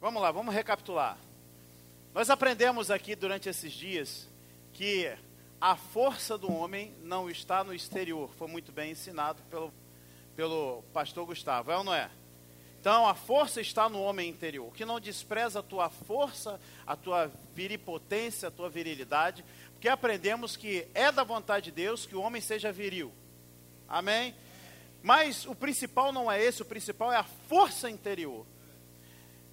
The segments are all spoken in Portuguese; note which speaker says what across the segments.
Speaker 1: Vamos lá, vamos recapitular. Nós aprendemos aqui durante esses dias que a força do homem não está no exterior. Foi muito bem ensinado pelo, pelo pastor Gustavo, é ou não é? Então a força está no homem interior, que não despreza a tua força, a tua viripotência, a tua virilidade, porque aprendemos que é da vontade de Deus que o homem seja viril. Amém? Mas o principal não é esse, o principal é a força interior.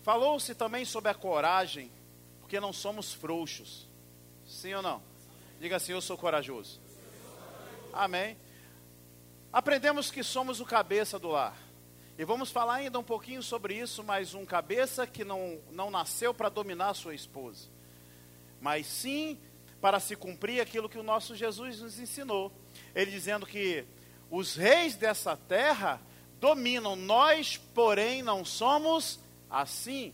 Speaker 1: Falou-se também sobre a coragem, porque não somos frouxos. Sim ou não? Diga assim: Eu sou corajoso. Amém. Aprendemos que somos o cabeça do lar. E vamos falar ainda um pouquinho sobre isso, mas um cabeça que não, não nasceu para dominar sua esposa, mas sim para se cumprir aquilo que o nosso Jesus nos ensinou. Ele dizendo que os reis dessa terra dominam, nós, porém, não somos assim.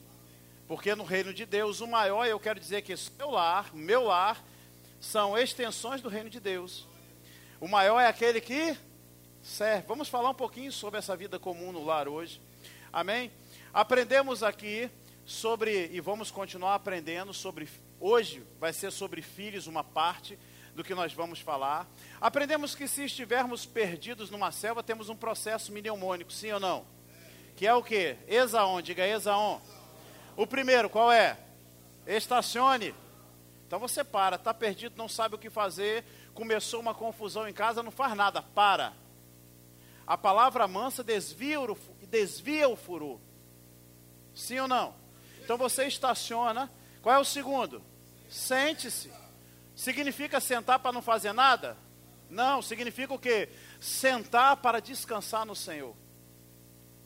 Speaker 1: Porque no reino de Deus, o maior, eu quero dizer que seu lar, meu lar, são extensões do reino de Deus. O maior é aquele que serve. Vamos falar um pouquinho sobre essa vida comum no lar hoje. Amém? Aprendemos aqui sobre, e vamos continuar aprendendo sobre, hoje vai ser sobre filhos, uma parte do que nós vamos falar. Aprendemos que se estivermos perdidos numa selva, temos um processo mnemônico, sim ou não? Que é o que? Exaon, diga exaon. O primeiro, qual é? Estacione. Então você para, está perdido, não sabe o que fazer, começou uma confusão em casa, não faz nada, para. A palavra mansa desvia o, desvia o furor. Sim ou não? Então você estaciona. Qual é o segundo? Sente-se. Significa sentar para não fazer nada? Não, significa o quê? Sentar para descansar no Senhor.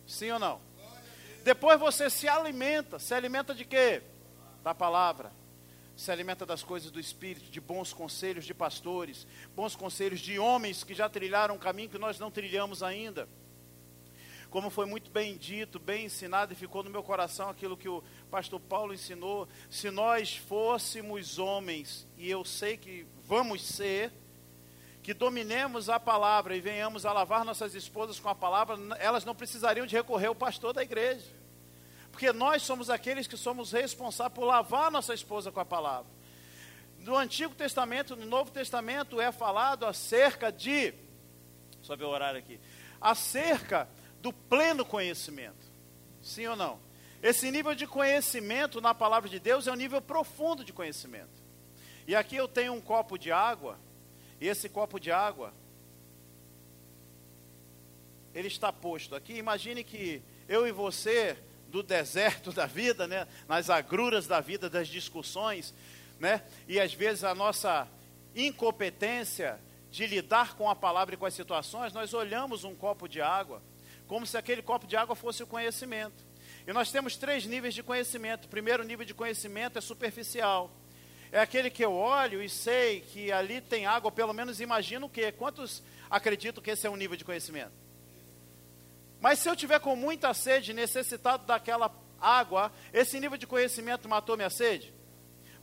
Speaker 1: Sim ou não? Depois você se alimenta. Se alimenta de quê? Da palavra. Se alimenta das coisas do Espírito, de bons conselhos de pastores, bons conselhos de homens que já trilharam um caminho que nós não trilhamos ainda. Como foi muito bem dito, bem ensinado e ficou no meu coração aquilo que o pastor Paulo ensinou. Se nós fôssemos homens, e eu sei que vamos ser, que dominemos a palavra e venhamos a lavar nossas esposas com a palavra, elas não precisariam de recorrer ao pastor da igreja. Porque nós somos aqueles que somos responsáveis por lavar nossa esposa com a palavra. No Antigo Testamento, no Novo Testamento, é falado acerca de. Só ver o horário aqui. Acerca do pleno conhecimento. Sim ou não? Esse nível de conhecimento na palavra de Deus é um nível profundo de conhecimento. E aqui eu tenho um copo de água, esse copo de água, ele está posto aqui. Imagine que eu e você do deserto da vida, né? nas agruras da vida, das discussões, né? e às vezes a nossa incompetência de lidar com a palavra e com as situações, nós olhamos um copo de água como se aquele copo de água fosse o conhecimento. E nós temos três níveis de conhecimento. O primeiro nível de conhecimento é superficial. É aquele que eu olho e sei que ali tem água, pelo menos imagino o quê? Quantos acreditam que esse é um nível de conhecimento? Mas se eu tiver com muita sede, necessitado daquela água, esse nível de conhecimento matou minha sede?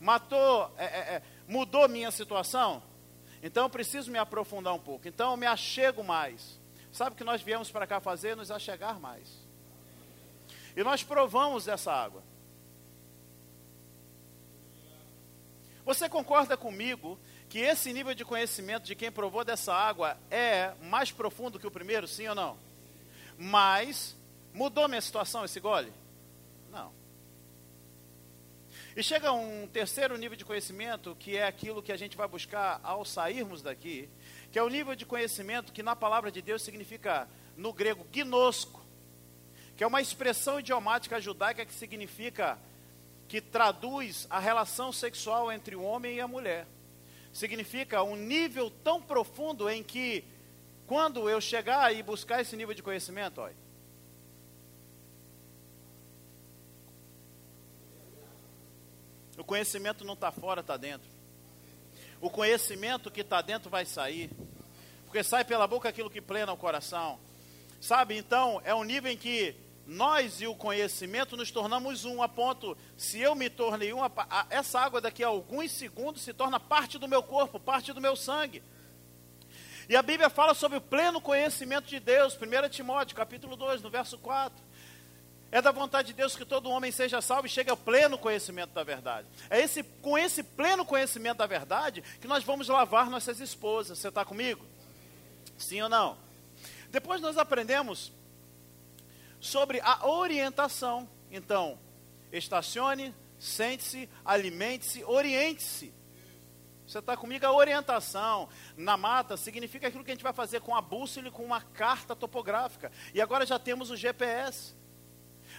Speaker 1: Matou, é, é, é, mudou minha situação? Então eu preciso me aprofundar um pouco. Então eu me achego mais. Sabe o que nós viemos para cá fazer? Nos achegar mais. E nós provamos dessa água. Você concorda comigo que esse nível de conhecimento de quem provou dessa água é mais profundo que o primeiro, sim ou não? Mas mudou minha situação esse gole? Não. E chega um terceiro nível de conhecimento, que é aquilo que a gente vai buscar ao sairmos daqui, que é o nível de conhecimento que na palavra de Deus significa, no grego, gnosco, que é uma expressão idiomática judaica que significa, que traduz a relação sexual entre o homem e a mulher. Significa um nível tão profundo em que quando eu chegar e buscar esse nível de conhecimento, olha, o conhecimento não está fora, está dentro. O conhecimento que está dentro vai sair, porque sai pela boca aquilo que plena o coração. Sabe, então, é um nível em que nós e o conhecimento nos tornamos um a ponto, se eu me tornei um, essa água daqui a alguns segundos se torna parte do meu corpo, parte do meu sangue. E a Bíblia fala sobre o pleno conhecimento de Deus, 1 Timóteo, capítulo 2, no verso 4. É da vontade de Deus que todo homem seja salvo e chegue ao pleno conhecimento da verdade. É esse, com esse pleno conhecimento da verdade que nós vamos lavar nossas esposas. Você está comigo? Sim ou não? Depois nós aprendemos sobre a orientação. Então, estacione, sente-se, alimente-se, oriente-se. Você está comigo? A orientação na mata significa aquilo que a gente vai fazer com a bússola e com uma carta topográfica. E agora já temos o GPS.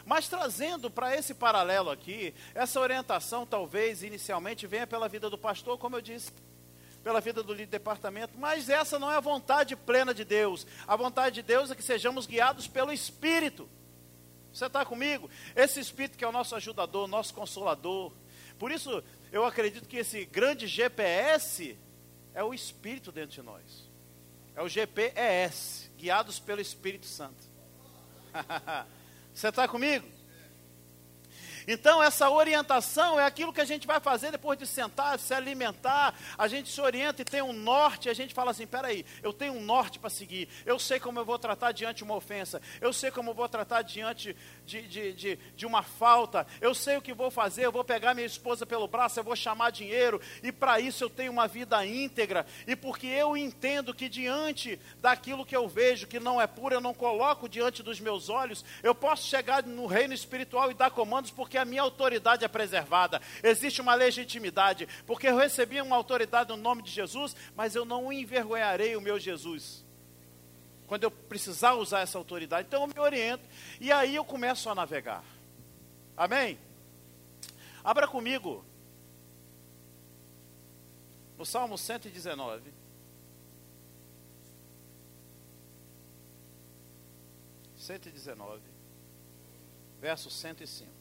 Speaker 1: Mas trazendo para esse paralelo aqui, essa orientação talvez inicialmente venha pela vida do pastor, como eu disse, pela vida do líder de departamento, mas essa não é a vontade plena de Deus. A vontade de Deus é que sejamos guiados pelo Espírito. Você está comigo? Esse Espírito que é o nosso ajudador, nosso consolador. Por isso, eu acredito que esse grande GPS é o Espírito dentro de nós. É o GPS, guiados pelo Espírito Santo. Você está comigo? Então, essa orientação é aquilo que a gente vai fazer depois de sentar, se alimentar. A gente se orienta e tem um norte. A gente fala assim: peraí, eu tenho um norte para seguir. Eu sei como eu vou tratar diante de uma ofensa. Eu sei como eu vou tratar diante de, de, de, de uma falta. Eu sei o que vou fazer. Eu vou pegar minha esposa pelo braço, eu vou chamar dinheiro. E para isso eu tenho uma vida íntegra. E porque eu entendo que diante daquilo que eu vejo que não é puro, eu não coloco diante dos meus olhos, eu posso chegar no reino espiritual e dar comandos, porque a minha autoridade é preservada. Existe uma legitimidade, porque eu recebi uma autoridade no nome de Jesus, mas eu não envergonharei o meu Jesus. Quando eu precisar usar essa autoridade, então eu me oriento e aí eu começo a navegar. Amém? Abra comigo no Salmo 119. Cento e dezenove, verso cento e cinco.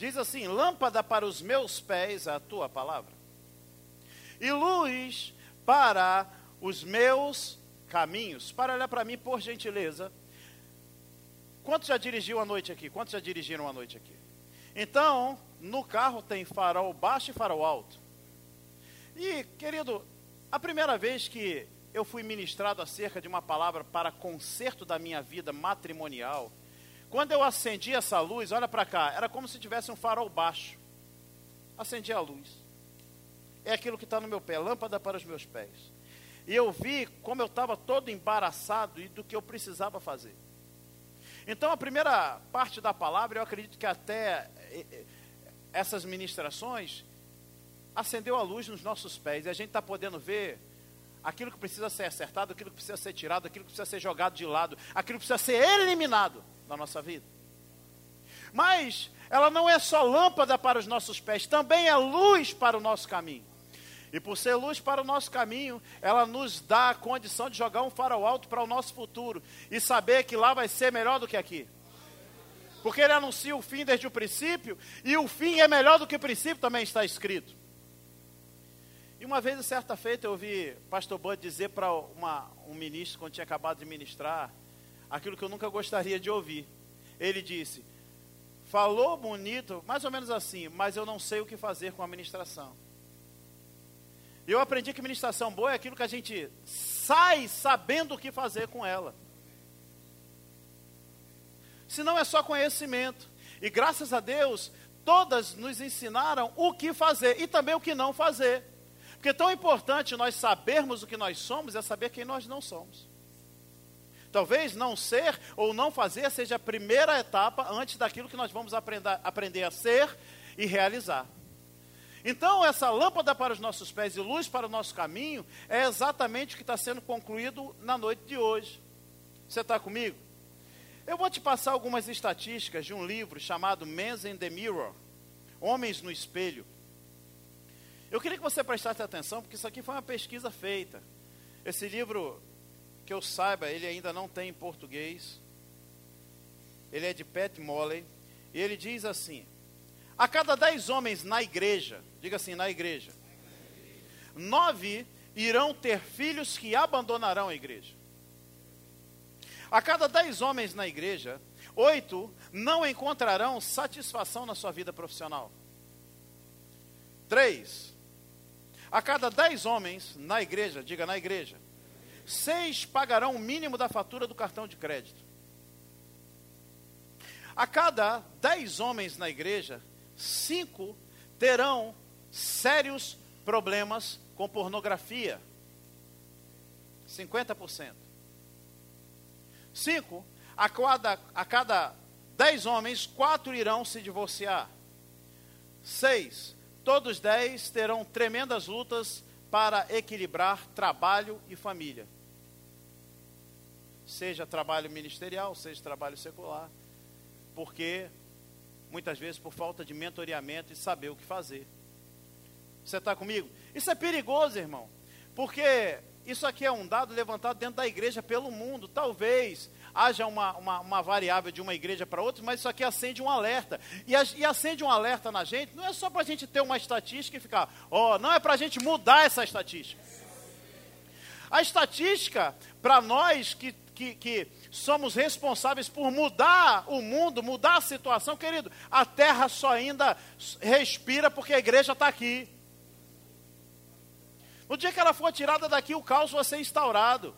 Speaker 1: Diz assim: Lâmpada para os meus pés a tua palavra, e luz para os meus caminhos. Para olhar para mim, por gentileza. Quantos já dirigiu a noite aqui? Quantos já dirigiram a noite aqui? Então, no carro tem farol baixo e farol alto. E, querido, a primeira vez que eu fui ministrado acerca de uma palavra para conserto da minha vida matrimonial, quando eu acendi essa luz, olha para cá, era como se tivesse um farol baixo. Acendi a luz. É aquilo que está no meu pé, lâmpada para os meus pés. E eu vi como eu estava todo embaraçado e do que eu precisava fazer. Então, a primeira parte da palavra, eu acredito que até eh, eh, essas ministrações acendeu a luz nos nossos pés. E a gente está podendo ver aquilo que precisa ser acertado, aquilo que precisa ser tirado, aquilo que precisa ser jogado de lado, aquilo que precisa ser eliminado na nossa vida. Mas ela não é só lâmpada para os nossos pés, também é luz para o nosso caminho. E por ser luz para o nosso caminho, ela nos dá a condição de jogar um farol alto para o nosso futuro e saber que lá vai ser melhor do que aqui. Porque ele anuncia o fim desde o princípio, e o fim é melhor do que o princípio, também está escrito. E uma vez, certa feita, eu ouvi pastor Bud dizer para um ministro, quando tinha acabado de ministrar, aquilo que eu nunca gostaria de ouvir. Ele disse: falou bonito, mais ou menos assim, mas eu não sei o que fazer com a ministração. Eu aprendi que ministração boa é aquilo que a gente sai sabendo o que fazer com ela. Se não é só conhecimento. E graças a Deus, todas nos ensinaram o que fazer e também o que não fazer. Porque tão importante nós sabermos o que nós somos é saber quem nós não somos. Talvez não ser ou não fazer seja a primeira etapa antes daquilo que nós vamos aprender, aprender a ser e realizar. Então, essa lâmpada para os nossos pés e luz para o nosso caminho é exatamente o que está sendo concluído na noite de hoje. Você está comigo? Eu vou te passar algumas estatísticas de um livro chamado Men's in the Mirror Homens no Espelho. Eu queria que você prestasse atenção, porque isso aqui foi uma pesquisa feita. Esse livro que eu saiba, ele ainda não tem em português. Ele é de Pat Molley. E ele diz assim: A cada dez homens na igreja, diga assim, na igreja, nove irão ter filhos que abandonarão a igreja. A cada dez homens na igreja, oito não encontrarão satisfação na sua vida profissional. Três. A cada dez homens na igreja, diga na igreja, seis pagarão o mínimo da fatura do cartão de crédito. A cada dez homens na igreja, cinco terão sérios problemas com pornografia. 50%. Cinco, a cada, a cada dez homens, quatro irão se divorciar. Seis, todos dez terão tremendas lutas para equilibrar trabalho e família. Seja trabalho ministerial, seja trabalho secular. Porque, muitas vezes, por falta de mentoreamento e saber o que fazer. Você está comigo? Isso é perigoso, irmão. Porque isso aqui é um dado levantado dentro da igreja pelo mundo. Talvez haja uma, uma, uma variável de uma igreja para outra, mas isso aqui acende um alerta. E, e acende um alerta na gente, não é só para a gente ter uma estatística e ficar, ó, oh, não é para a gente mudar essa estatística. A estatística, para nós que, que, que somos responsáveis por mudar o mundo, mudar a situação, querido, a terra só ainda respira porque a igreja está aqui. No dia que ela for tirada daqui, o caos vai ser instaurado.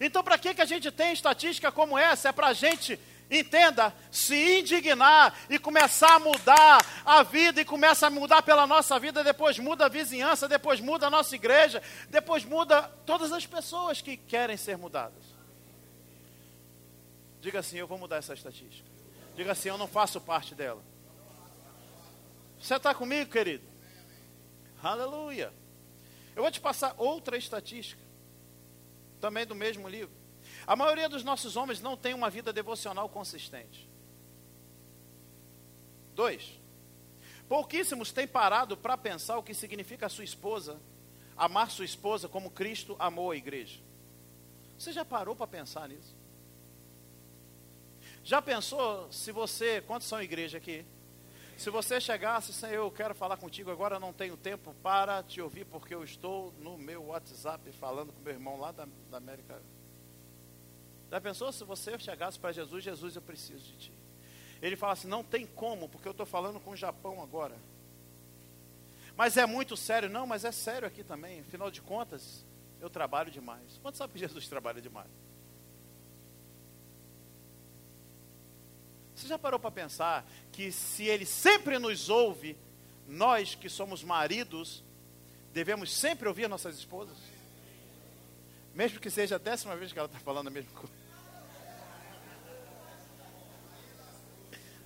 Speaker 1: Então, para que, que a gente tem estatística como essa? É para a gente, entenda, se indignar e começar a mudar a vida, e começa a mudar pela nossa vida, depois muda a vizinhança, depois muda a nossa igreja, depois muda todas as pessoas que querem ser mudadas. Diga assim: eu vou mudar essa estatística. Diga assim: eu não faço parte dela. Você está comigo, querido? Aleluia. Eu vou te passar outra estatística, também do mesmo livro. A maioria dos nossos homens não tem uma vida devocional consistente. Dois, pouquíssimos têm parado para pensar o que significa a sua esposa, amar sua esposa como Cristo amou a igreja. Você já parou para pensar nisso? Já pensou se você, quantos são igreja aqui? Se você chegasse, Senhor, eu quero falar contigo agora, não tenho tempo para te ouvir, porque eu estou no meu WhatsApp falando com meu irmão lá da, da América. Já pensou se você chegasse para Jesus, Jesus, eu preciso de ti. Ele fala assim: não tem como, porque eu estou falando com o Japão agora. Mas é muito sério. Não, mas é sério aqui também. Afinal de contas, eu trabalho demais. Quanto sabe que Jesus trabalha demais? Você já parou para pensar que se ele sempre nos ouve, nós que somos maridos, devemos sempre ouvir nossas esposas? Mesmo que seja a décima vez que ela está falando a mesma coisa.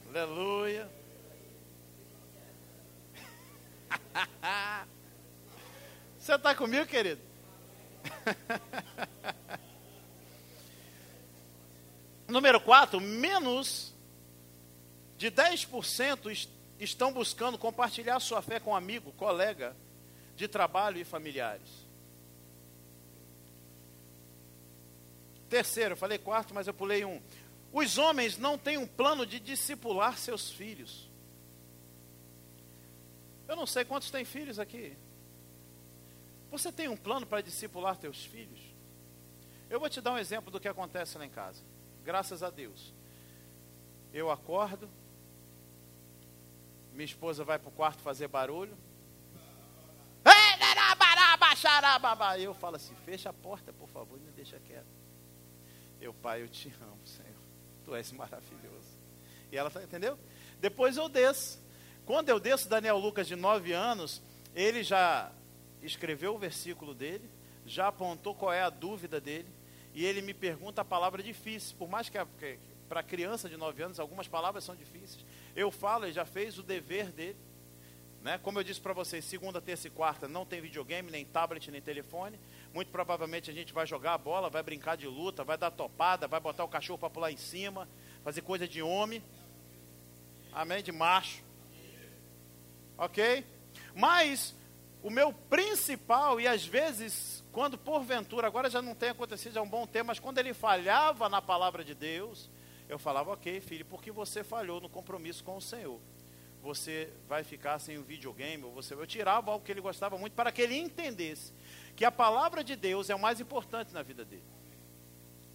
Speaker 1: Aleluia. Você está comigo, querido? Número 4, menos de 10% estão buscando compartilhar sua fé com amigo, colega de trabalho e familiares. Terceiro, eu falei quarto, mas eu pulei um. Os homens não têm um plano de discipular seus filhos. Eu não sei quantos têm filhos aqui. Você tem um plano para discipular teus filhos? Eu vou te dar um exemplo do que acontece lá em casa. Graças a Deus. Eu acordo, minha esposa vai para o quarto fazer barulho. Eu falo assim, fecha a porta, por favor, me deixa quieto. Eu, pai, eu te amo, Senhor. Tu és maravilhoso. E ela tá, entendeu? Depois eu desço. Quando eu desço, Daniel Lucas, de 9 anos, ele já escreveu o versículo dele, já apontou qual é a dúvida dele, e ele me pergunta a palavra difícil. Por mais que, que para criança de 9 anos algumas palavras são difíceis. Eu falo, ele já fez o dever dele. Né? Como eu disse para vocês, segunda, terça e quarta não tem videogame, nem tablet, nem telefone. Muito provavelmente a gente vai jogar a bola, vai brincar de luta, vai dar topada, vai botar o cachorro para pular em cima, fazer coisa de homem. Amém? De macho. Ok? Mas o meu principal, e às vezes, quando porventura, agora já não tem acontecido há um bom tempo, mas quando ele falhava na palavra de Deus, eu falava, ok, filho, porque você falhou no compromisso com o Senhor. Você vai ficar sem o videogame, ou você. Eu tirava algo que ele gostava muito para que ele entendesse que a palavra de Deus é o mais importante na vida dele.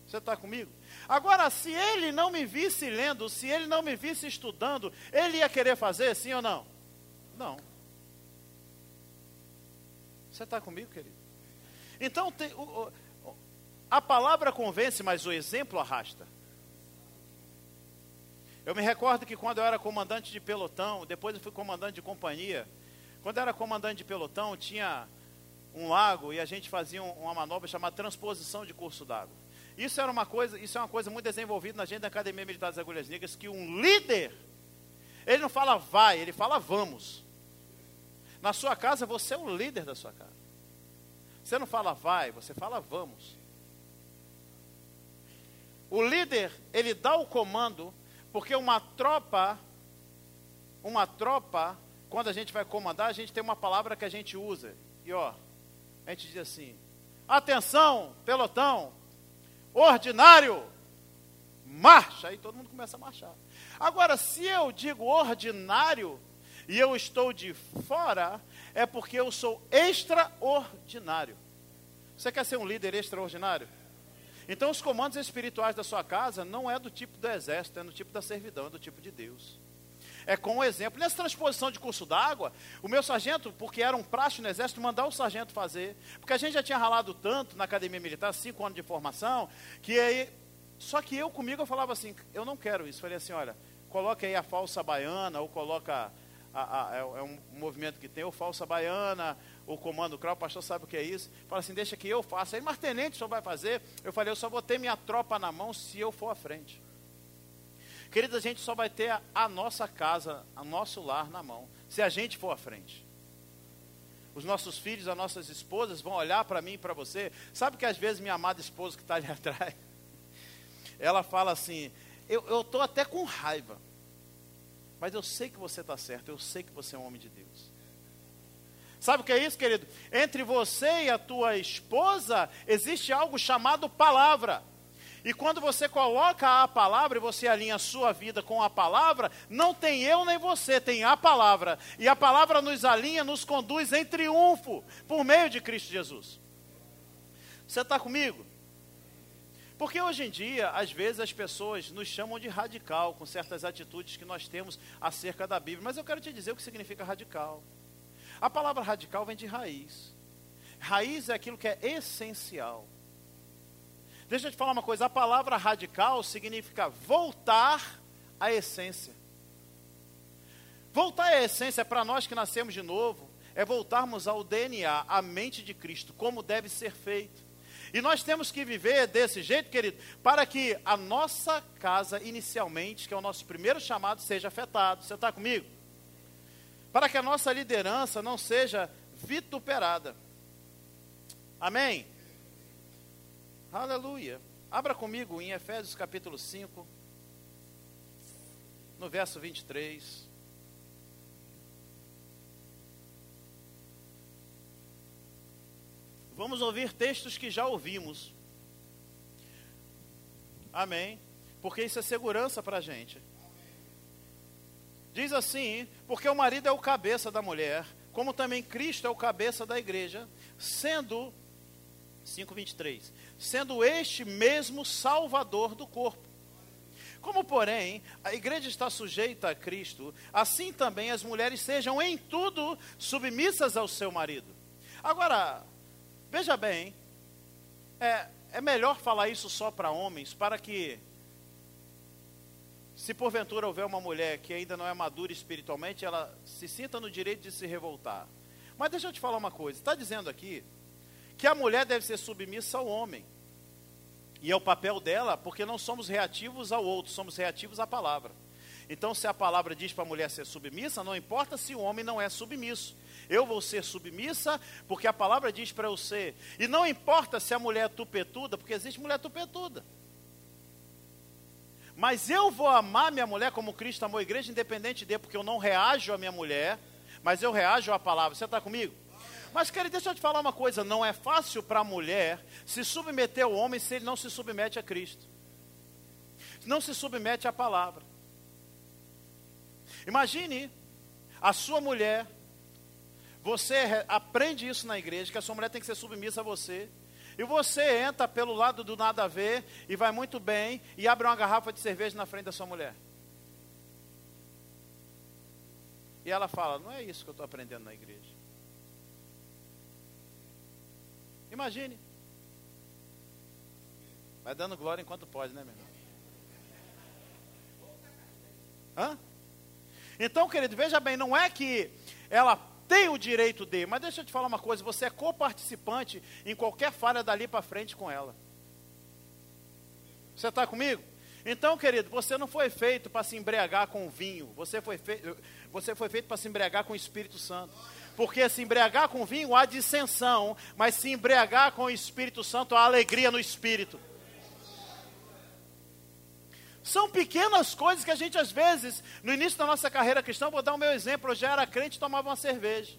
Speaker 1: Você está comigo? Agora, se ele não me visse lendo, se ele não me visse estudando, ele ia querer fazer, sim ou não? Não. Você está comigo, querido? Então, tem, o, o, a palavra convence, mas o exemplo arrasta. Eu me recordo que quando eu era comandante de pelotão, depois eu fui comandante de companhia. Quando eu era comandante de pelotão, tinha um lago e a gente fazia uma manobra chamada transposição de curso d'água. Isso era uma coisa, isso é uma coisa muito desenvolvida na gente da Academia Militar das Agulhas Negras, que um líder, ele não fala vai, ele fala vamos. Na sua casa, você é o líder da sua casa. Você não fala vai, você fala vamos. O líder, ele dá o comando, porque uma tropa, uma tropa, quando a gente vai comandar, a gente tem uma palavra que a gente usa. E ó, a gente diz assim: atenção, pelotão, ordinário, marcha. Aí todo mundo começa a marchar. Agora, se eu digo ordinário e eu estou de fora, é porque eu sou extraordinário. Você quer ser um líder extraordinário? Então, os comandos espirituais da sua casa não é do tipo do exército, é do tipo da servidão, é do tipo de Deus. É com o exemplo. Nessa transposição de curso d'água, o meu sargento, porque era um praxe no exército, mandar o sargento fazer. Porque a gente já tinha ralado tanto na academia militar, cinco anos de formação, que aí. Só que eu comigo eu falava assim, eu não quero isso. Falei assim, olha, coloca aí a falsa baiana, ou coloca. A, a, é, é um movimento que tem, ou falsa baiana, o comando CRAU, o pastor sabe o que é isso. Fala assim, deixa que eu faça. Aí, mas tenente, o senhor vai fazer? Eu falei, eu só vou ter minha tropa na mão se eu for à frente. Querido, a gente só vai ter a, a nossa casa, o nosso lar na mão, se a gente for à frente. Os nossos filhos, as nossas esposas vão olhar para mim e para você. Sabe que às vezes minha amada esposa que está ali atrás, ela fala assim: Eu estou até com raiva, mas eu sei que você está certo, eu sei que você é um homem de Deus. Sabe o que é isso, querido? Entre você e a tua esposa existe algo chamado palavra. E quando você coloca a palavra e você alinha a sua vida com a palavra, não tem eu nem você, tem a palavra. E a palavra nos alinha, nos conduz em triunfo por meio de Cristo Jesus. Você está comigo? Porque hoje em dia, às vezes, as pessoas nos chamam de radical com certas atitudes que nós temos acerca da Bíblia. Mas eu quero te dizer o que significa radical. A palavra radical vem de raiz. Raiz é aquilo que é essencial. Deixa eu te falar uma coisa: a palavra radical significa voltar à essência. Voltar à essência, para nós que nascemos de novo, é voltarmos ao DNA, à mente de Cristo, como deve ser feito. E nós temos que viver desse jeito, querido, para que a nossa casa, inicialmente, que é o nosso primeiro chamado, seja afetado. Você está comigo? Para que a nossa liderança não seja vituperada. Amém? Aleluia. Abra comigo em Efésios capítulo 5, no verso 23. Vamos ouvir textos que já ouvimos. Amém. Porque isso é segurança para a gente. Diz assim: porque o marido é o cabeça da mulher, como também Cristo é o cabeça da igreja, sendo 5:23 sendo este mesmo salvador do corpo. Como, porém, a igreja está sujeita a Cristo, assim também as mulheres sejam em tudo submissas ao seu marido. Agora, veja bem, é, é melhor falar isso só para homens, para que, se porventura houver uma mulher que ainda não é madura espiritualmente, ela se sinta no direito de se revoltar. Mas deixa eu te falar uma coisa: está dizendo aqui que a mulher deve ser submissa ao homem. E é o papel dela, porque não somos reativos ao outro, somos reativos à palavra. Então, se a palavra diz para a mulher ser submissa, não importa se o homem não é submisso. Eu vou ser submissa porque a palavra diz para eu ser. E não importa se a mulher é tupetuda, porque existe mulher tupetuda. Mas eu vou amar minha mulher como Cristo amou a igreja, independente de, porque eu não reajo à minha mulher, mas eu reajo à palavra. Você está comigo? Mas, querido, deixa eu te falar uma coisa: não é fácil para a mulher se submeter ao homem se ele não se submete a Cristo, não se submete à palavra. Imagine a sua mulher, você aprende isso na igreja, que a sua mulher tem que ser submissa a você. E você entra pelo lado do nada a ver e vai muito bem e abre uma garrafa de cerveja na frente da sua mulher. E ela fala: Não é isso que eu estou aprendendo na igreja. Imagine. Vai dando glória enquanto pode, né, meu irmão? Hã? Então, querido, veja bem, não é que ela tem o direito de, mas deixa eu te falar uma coisa, você é coparticipante em qualquer falha dali para frente com ela. Você está comigo? Então, querido, você não foi feito para se embriagar com vinho, você foi, feito, você foi feito para se embriagar com o Espírito Santo. Porque se embriagar com vinho há dissensão, mas se embriagar com o Espírito Santo há alegria no Espírito. São pequenas coisas que a gente, às vezes, no início da nossa carreira cristã, vou dar o meu exemplo, eu já era crente e tomava uma cerveja.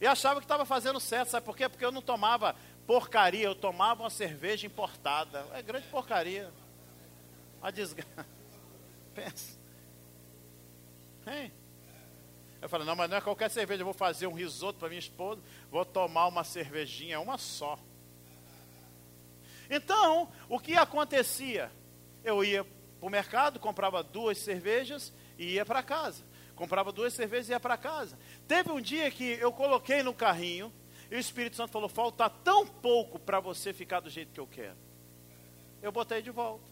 Speaker 1: E achava que estava fazendo certo, sabe por quê? Porque eu não tomava porcaria, eu tomava uma cerveja importada. É grande porcaria. A desgraça. Pensa. Hein? Eu falei, não, mas não é qualquer cerveja, eu vou fazer um risoto para minha esposa, vou tomar uma cervejinha, uma só. Então, o que acontecia? Eu ia para o mercado, comprava duas cervejas e ia para casa. Comprava duas cervejas e ia para casa. Teve um dia que eu coloquei no carrinho e o Espírito Santo falou: falta tão pouco para você ficar do jeito que eu quero. Eu botei de volta.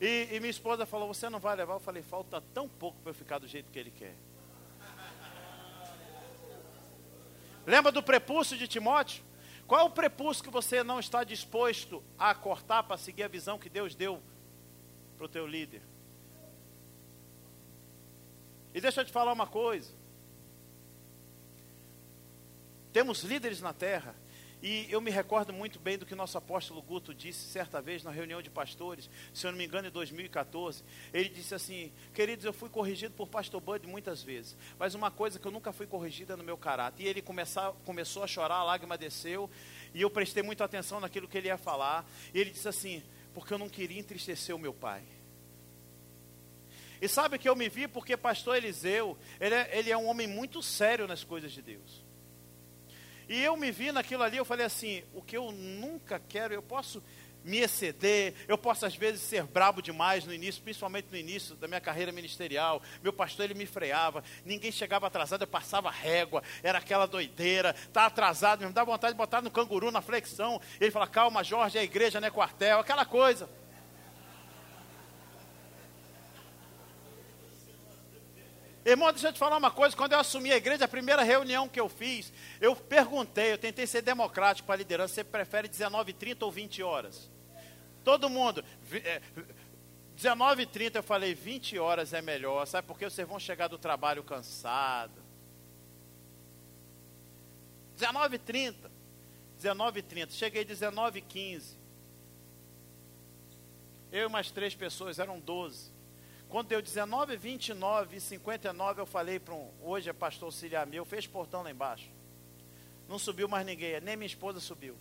Speaker 1: E, e minha esposa falou: Você não vai levar? Eu falei: Falta tão pouco para eu ficar do jeito que ele quer. Lembra do prepúcio de Timóteo? Qual é o prepúcio que você não está disposto a cortar para seguir a visão que Deus deu para o teu líder. E deixa eu te falar uma coisa. Temos líderes na terra, e eu me recordo muito bem do que nosso apóstolo Guto disse certa vez na reunião de pastores, se eu não me engano, em 2014. Ele disse assim: Queridos, eu fui corrigido por pastor Bud muitas vezes, mas uma coisa que eu nunca fui corrigida no meu caráter. E ele começar, começou a chorar, a lágrima desceu, e eu prestei muita atenção naquilo que ele ia falar. E ele disse assim: porque eu não queria entristecer o meu pai. E sabe que eu me vi porque pastor Eliseu, ele é, ele é um homem muito sério nas coisas de Deus. E eu me vi naquilo ali, eu falei assim, o que eu nunca quero, eu posso me exceder, eu posso às vezes ser brabo demais no início, principalmente no início da minha carreira ministerial. Meu pastor ele me freava, ninguém chegava atrasado, eu passava régua, era aquela doideira, tá atrasado, me dá vontade de botar no canguru na flexão. Ele fala: "Calma, Jorge, a igreja não é quartel", aquela coisa. Irmão, deixa eu te falar uma coisa. Quando eu assumi a igreja, a primeira reunião que eu fiz, eu perguntei, eu tentei ser democrático para a liderança. Você prefere 19, 30 ou 20 horas? Todo mundo. 19 e 30 eu falei, 20 horas é melhor. Sabe por quê? Vocês vão chegar do trabalho cansado. 19 e 30. 19 e 30. Cheguei 19 e 15. Eu e mais três pessoas, eram 12. Quando deu 19, 29 e 59, eu falei para um, hoje é pastor auxiliar meu, fez portão lá embaixo. Não subiu mais ninguém, nem minha esposa subiu.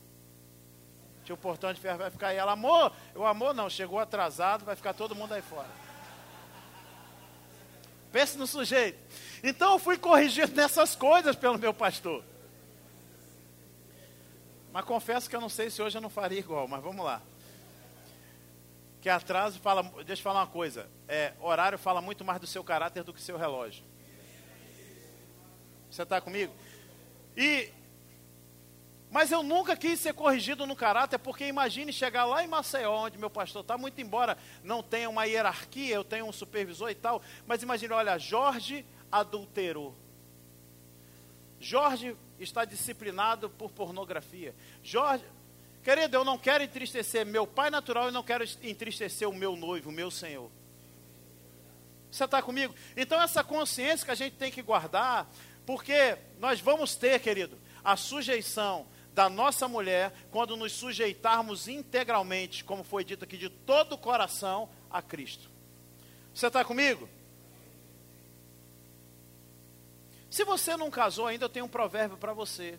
Speaker 1: Tinha o portão de ferro, vai ficar aí. Ela, amor, o amor não, chegou atrasado, vai ficar todo mundo aí fora. Pense no sujeito. Então eu fui corrigido nessas coisas pelo meu pastor. Mas confesso que eu não sei se hoje eu não faria igual, mas vamos lá que atraso fala, deixa eu falar uma coisa, é, horário fala muito mais do seu caráter do que seu relógio. Você está comigo? E, mas eu nunca quis ser corrigido no caráter, porque imagine chegar lá em Maceió, onde meu pastor está, muito embora não tenha uma hierarquia, eu tenho um supervisor e tal, mas imagine, olha, Jorge adulterou. Jorge está disciplinado por pornografia. Jorge, Querido, eu não quero entristecer meu pai natural e não quero entristecer o meu noivo, o meu Senhor. Você está comigo? Então, essa consciência que a gente tem que guardar, porque nós vamos ter, querido, a sujeição da nossa mulher quando nos sujeitarmos integralmente, como foi dito aqui, de todo o coração a Cristo. Você está comigo? Se você não casou ainda, eu tenho um provérbio para você.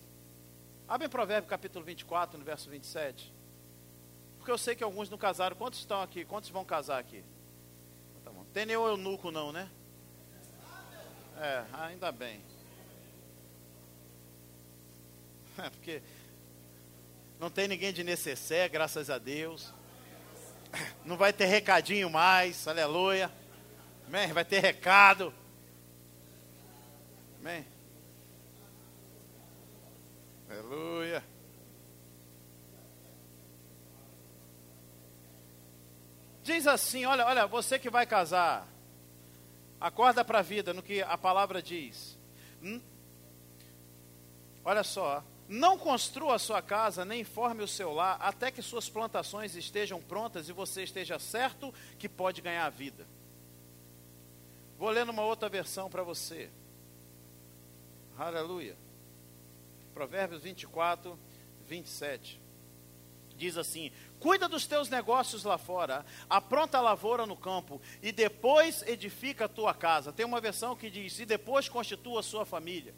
Speaker 1: Abre em Provérbio capítulo 24, no verso 27. Porque eu sei que alguns não casaram. Quantos estão aqui? Quantos vão casar aqui? Tá bom. Tem eunuco não, né? É, ainda bem. É porque não tem ninguém de necessé, graças a Deus. Não vai ter recadinho mais, aleluia. Amém? Vai ter recado. Amém? Aleluia. Diz assim: olha, olha, você que vai casar, acorda para a vida no que a palavra diz. Hum? Olha só, não construa a sua casa, nem forme o seu lar, até que suas plantações estejam prontas e você esteja certo que pode ganhar a vida. Vou ler numa outra versão para você. Aleluia. Provérbios 24, 27. Diz assim: Cuida dos teus negócios lá fora, apronta a lavoura no campo, e depois edifica a tua casa. Tem uma versão que diz: E depois constitua a sua família.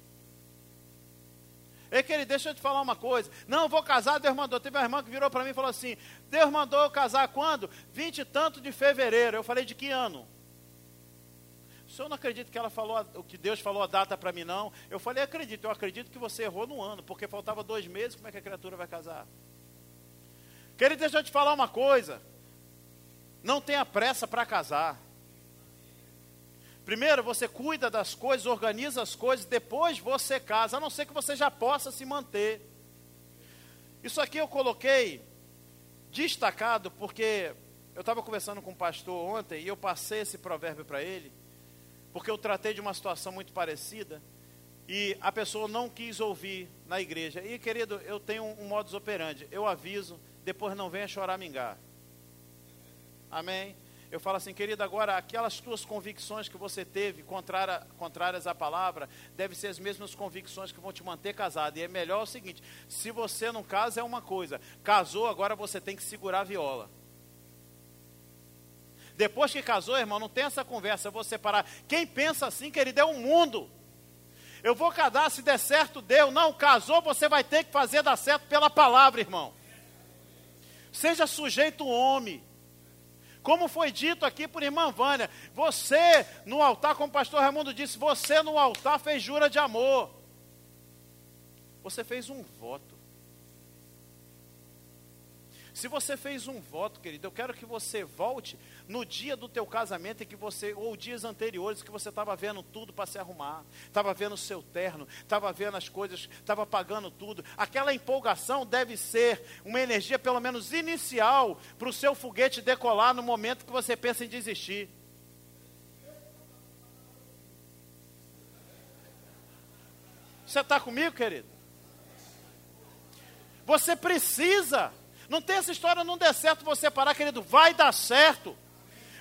Speaker 1: Ei, querido, deixa eu te falar uma coisa. Não, vou casar, Deus mandou. Teve uma irmã que virou para mim e falou assim: Deus mandou eu casar quando? Vinte e tanto de fevereiro. Eu falei: De que ano? O senhor não acredita que ela falou, o que Deus falou a data para mim, não? Eu falei, acredito, eu acredito que você errou no ano, porque faltava dois meses, como é que a criatura vai casar? Querido, deixa eu te falar uma coisa. Não tenha pressa para casar. Primeiro você cuida das coisas, organiza as coisas, depois você casa, a não ser que você já possa se manter. Isso aqui eu coloquei destacado porque eu estava conversando com um pastor ontem e eu passei esse provérbio para ele porque eu tratei de uma situação muito parecida e a pessoa não quis ouvir na igreja. E, querido, eu tenho um, modus operandi. Eu aviso, depois não venha choramingar. Amém? Eu falo assim, querido, agora aquelas tuas convicções que você teve contrária, contrárias à palavra, devem ser as mesmas convicções que vão te manter casado. E é melhor o seguinte: se você não casa, é uma coisa, casou, agora você tem que segurar a viola. Depois que casou, irmão, não tem essa conversa, eu vou separar. Quem pensa assim, querido, é o mundo. Eu vou casar, se der certo, deu. Não, casou, você vai ter que fazer dar certo pela palavra, irmão. Seja sujeito homem. Como foi dito aqui por irmã Vânia, você no altar, como o pastor Raimundo disse, você no altar fez jura de amor. Você fez um voto. Se você fez um voto, querido, eu quero que você volte no dia do teu casamento em que você, ou dias anteriores, que você estava vendo tudo para se arrumar, estava vendo o seu terno, estava vendo as coisas, estava pagando tudo. Aquela empolgação deve ser uma energia, pelo menos inicial, para o seu foguete decolar no momento que você pensa em desistir. Você está comigo, querido? Você precisa. Não tem essa história, não der certo você parar, querido. Vai dar certo.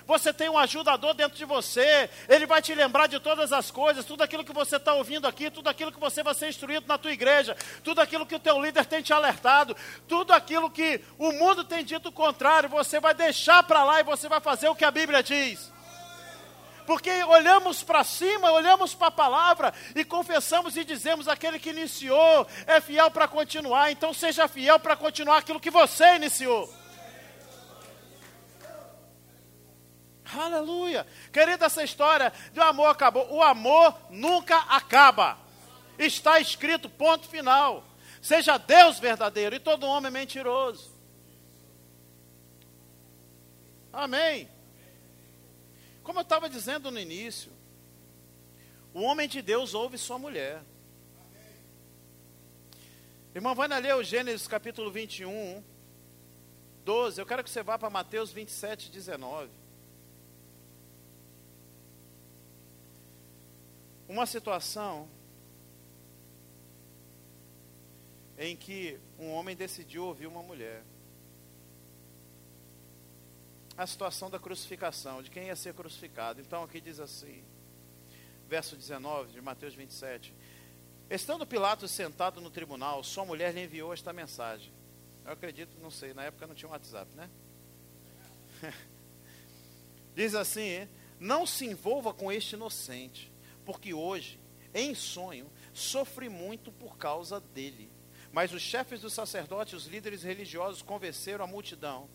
Speaker 1: Você tem um ajudador dentro de você, ele vai te lembrar de todas as coisas, tudo aquilo que você está ouvindo aqui, tudo aquilo que você vai ser instruído na tua igreja, tudo aquilo que o teu líder tem te alertado, tudo aquilo que o mundo tem dito o contrário, você vai deixar para lá e você vai fazer o que a Bíblia diz. Porque olhamos para cima, olhamos para a palavra e confessamos e dizemos: aquele que iniciou é fiel para continuar, então seja fiel para continuar aquilo que você iniciou. Aleluia. Querida, essa história do amor acabou. O amor nunca acaba. Está escrito, ponto final. Seja Deus verdadeiro e todo homem mentiroso. Amém. Como eu estava dizendo no início, o homem de Deus ouve sua mulher. Irmão, vai ler o Gênesis capítulo 21, 12. Eu quero que você vá para Mateus 27, 19. uma situação em que um homem decidiu ouvir uma mulher. A situação da crucificação, de quem ia ser crucificado. Então aqui diz assim, verso 19 de Mateus 27. Estando Pilatos sentado no tribunal, sua mulher lhe enviou esta mensagem. Eu acredito, não sei, na época não tinha um WhatsApp, né? diz assim: Não se envolva com este inocente porque hoje, em sonho, sofri muito por causa dele. Mas os chefes dos sacerdotes, os líderes religiosos, convenceram a multidão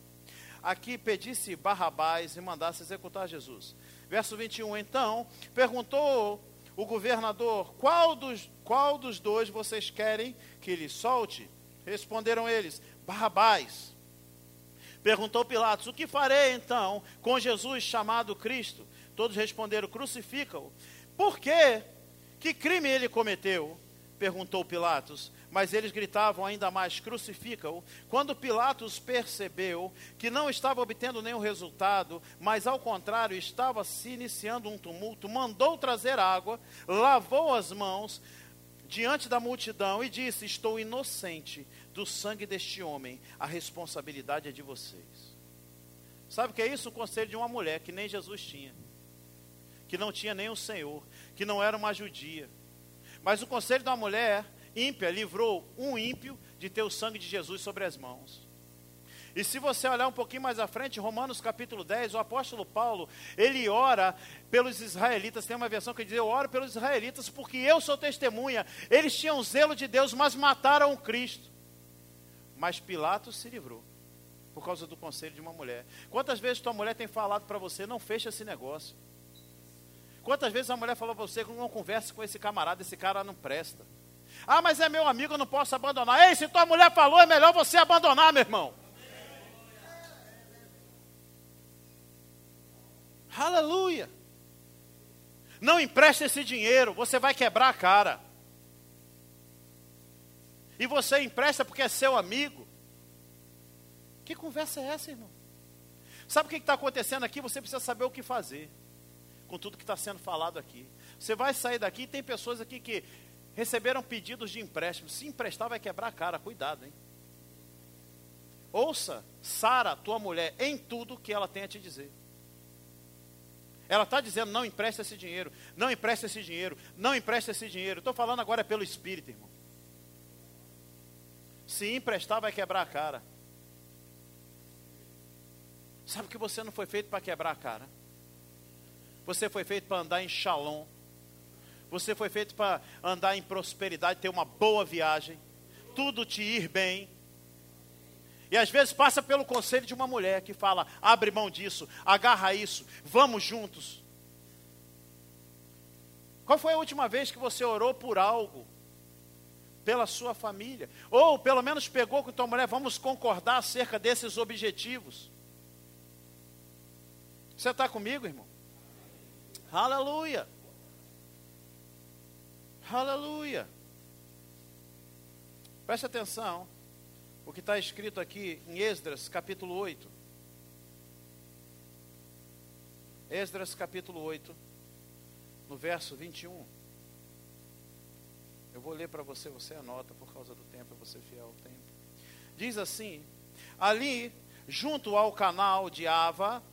Speaker 1: a que pedisse Barrabás e mandasse executar Jesus. Verso 21. Então perguntou o governador: qual dos, qual dos dois vocês querem que lhe solte? Responderam eles: Barrabás. Perguntou Pilatos: O que farei então com Jesus chamado Cristo? Todos responderam: Crucifica-o. Por quê? Que crime ele cometeu? Perguntou Pilatos. Mas eles gritavam ainda mais: crucifica-o. Quando Pilatos percebeu que não estava obtendo nenhum resultado, mas ao contrário estava se iniciando um tumulto, mandou trazer água, lavou as mãos diante da multidão e disse: Estou inocente do sangue deste homem, a responsabilidade é de vocês. Sabe o que é isso? O conselho de uma mulher que nem Jesus tinha, que não tinha nem o Senhor, que não era uma judia. Mas o conselho uma mulher ímpia livrou um ímpio de ter o sangue de Jesus sobre as mãos. E se você olhar um pouquinho mais à frente, Romanos capítulo 10, o apóstolo Paulo, ele ora pelos israelitas. Tem uma versão que diz: Eu oro pelos israelitas porque eu sou testemunha. Eles tinham zelo de Deus, mas mataram o Cristo. Mas Pilatos se livrou por causa do conselho de uma mulher. Quantas vezes tua mulher tem falado para você: Não fecha esse negócio? Quantas vezes a mulher falou para você: Não converse com esse camarada, esse cara não presta. Ah, mas é meu amigo, eu não posso abandonar. Ei, se tua mulher falou, é melhor você abandonar, meu irmão. Aleluia. Não empreste esse dinheiro, você vai quebrar a cara. E você empresta porque é seu amigo. Que conversa é essa, irmão? Sabe o que está acontecendo aqui? Você precisa saber o que fazer com tudo que está sendo falado aqui. Você vai sair daqui e tem pessoas aqui que receberam pedidos de empréstimo. Se emprestar, vai quebrar a cara. Cuidado, hein? Ouça, Sara, tua mulher, em tudo que ela tem a te dizer. Ela está dizendo: não empresta esse dinheiro, não empresta esse dinheiro, não empresta esse dinheiro. Estou falando agora pelo Espírito, irmão. Se emprestar, vai quebrar a cara. Sabe que você não foi feito para quebrar a cara? Você foi feito para andar em shalom você foi feito para andar em prosperidade, ter uma boa viagem, tudo te ir bem. E às vezes passa pelo conselho de uma mulher que fala: abre mão disso, agarra isso, vamos juntos. Qual foi a última vez que você orou por algo? Pela sua família? Ou pelo menos pegou com tua mulher, vamos concordar acerca desses objetivos. Você está comigo, irmão? Aleluia. Aleluia. Preste atenção. O que está escrito aqui em Esdras, capítulo 8. Esdras, capítulo 8, no verso 21. Eu vou ler para você, você anota por causa do tempo, eu vou ser fiel ao tempo. Diz assim: Ali, junto ao canal de Ava,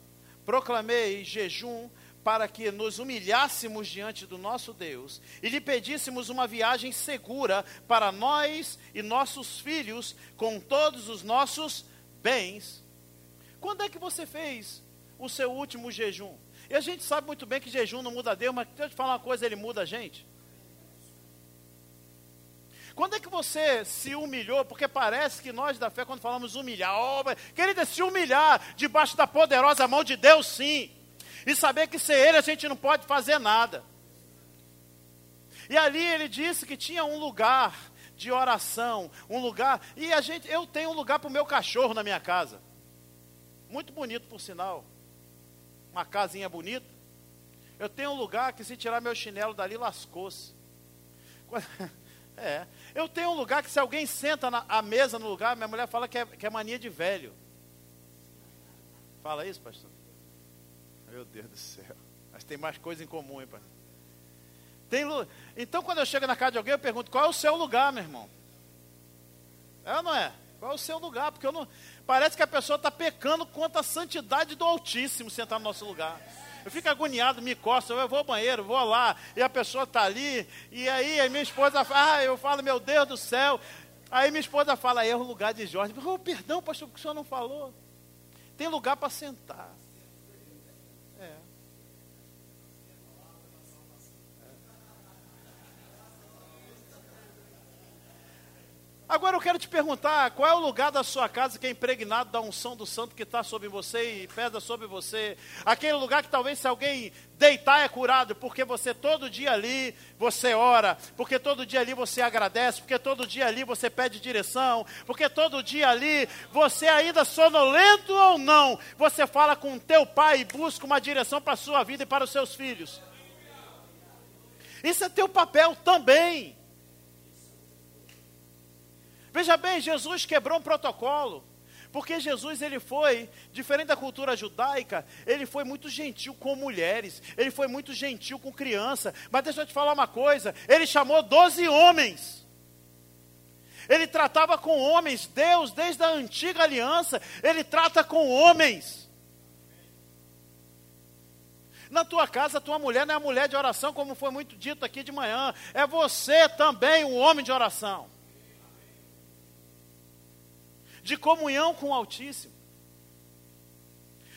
Speaker 1: proclamei jejum para que nos humilhássemos diante do nosso Deus e lhe pedíssemos uma viagem segura para nós e nossos filhos, com todos os nossos bens. Quando é que você fez o seu último jejum? E a gente sabe muito bem que jejum não muda Deus, mas deixa eu te falar uma coisa, ele muda a gente. Quando é que você se humilhou? Porque parece que nós da fé, quando falamos humilhar, oh, querida, se humilhar debaixo da poderosa mão de Deus, sim e saber que sem Ele a gente não pode fazer nada. E ali ele disse que tinha um lugar de oração, um lugar. E a gente, eu tenho um lugar para o meu cachorro na minha casa. Muito bonito, por sinal. Uma casinha bonita. Eu tenho um lugar que se tirar meu chinelo dali, lascou-se. É. Eu tenho um lugar que se alguém senta na a mesa no lugar, minha mulher fala que é, que é mania de velho. Fala isso, pastor? Meu Deus do céu. Mas tem mais coisa em comum, hein, pai? Tem, então, quando eu chego na casa de alguém, eu pergunto: qual é o seu lugar, meu irmão? É ou não é? Qual é o seu lugar? Porque eu não. Parece que a pessoa está pecando contra a santidade do Altíssimo sentar no nosso lugar. Eu fico agoniado, me costo, eu vou ao banheiro, vou lá, e a pessoa está ali, e aí a minha esposa fala, ah, eu falo, meu Deus do céu. Aí minha esposa fala, é o lugar de Jorge. Oh, perdão, pastor, porque o senhor não falou. Tem lugar para sentar. Agora eu quero te perguntar, qual é o lugar da sua casa que é impregnado da unção do santo que está sobre você e pesa sobre você? Aquele lugar que talvez se alguém deitar é curado, porque você todo dia ali você ora, porque todo dia ali você agradece, porque todo dia ali você pede direção, porque todo dia ali você ainda sonolento ou não, você fala com teu pai e busca uma direção para a sua vida e para os seus filhos. Isso é teu papel também. Veja bem, Jesus quebrou um protocolo. Porque Jesus ele foi, diferente da cultura judaica, ele foi muito gentil com mulheres, ele foi muito gentil com criança. Mas deixa eu te falar uma coisa: ele chamou doze homens. Ele tratava com homens. Deus, desde a antiga aliança, ele trata com homens. Na tua casa, tua mulher não é mulher de oração, como foi muito dito aqui de manhã. É você também um homem de oração de comunhão com o Altíssimo,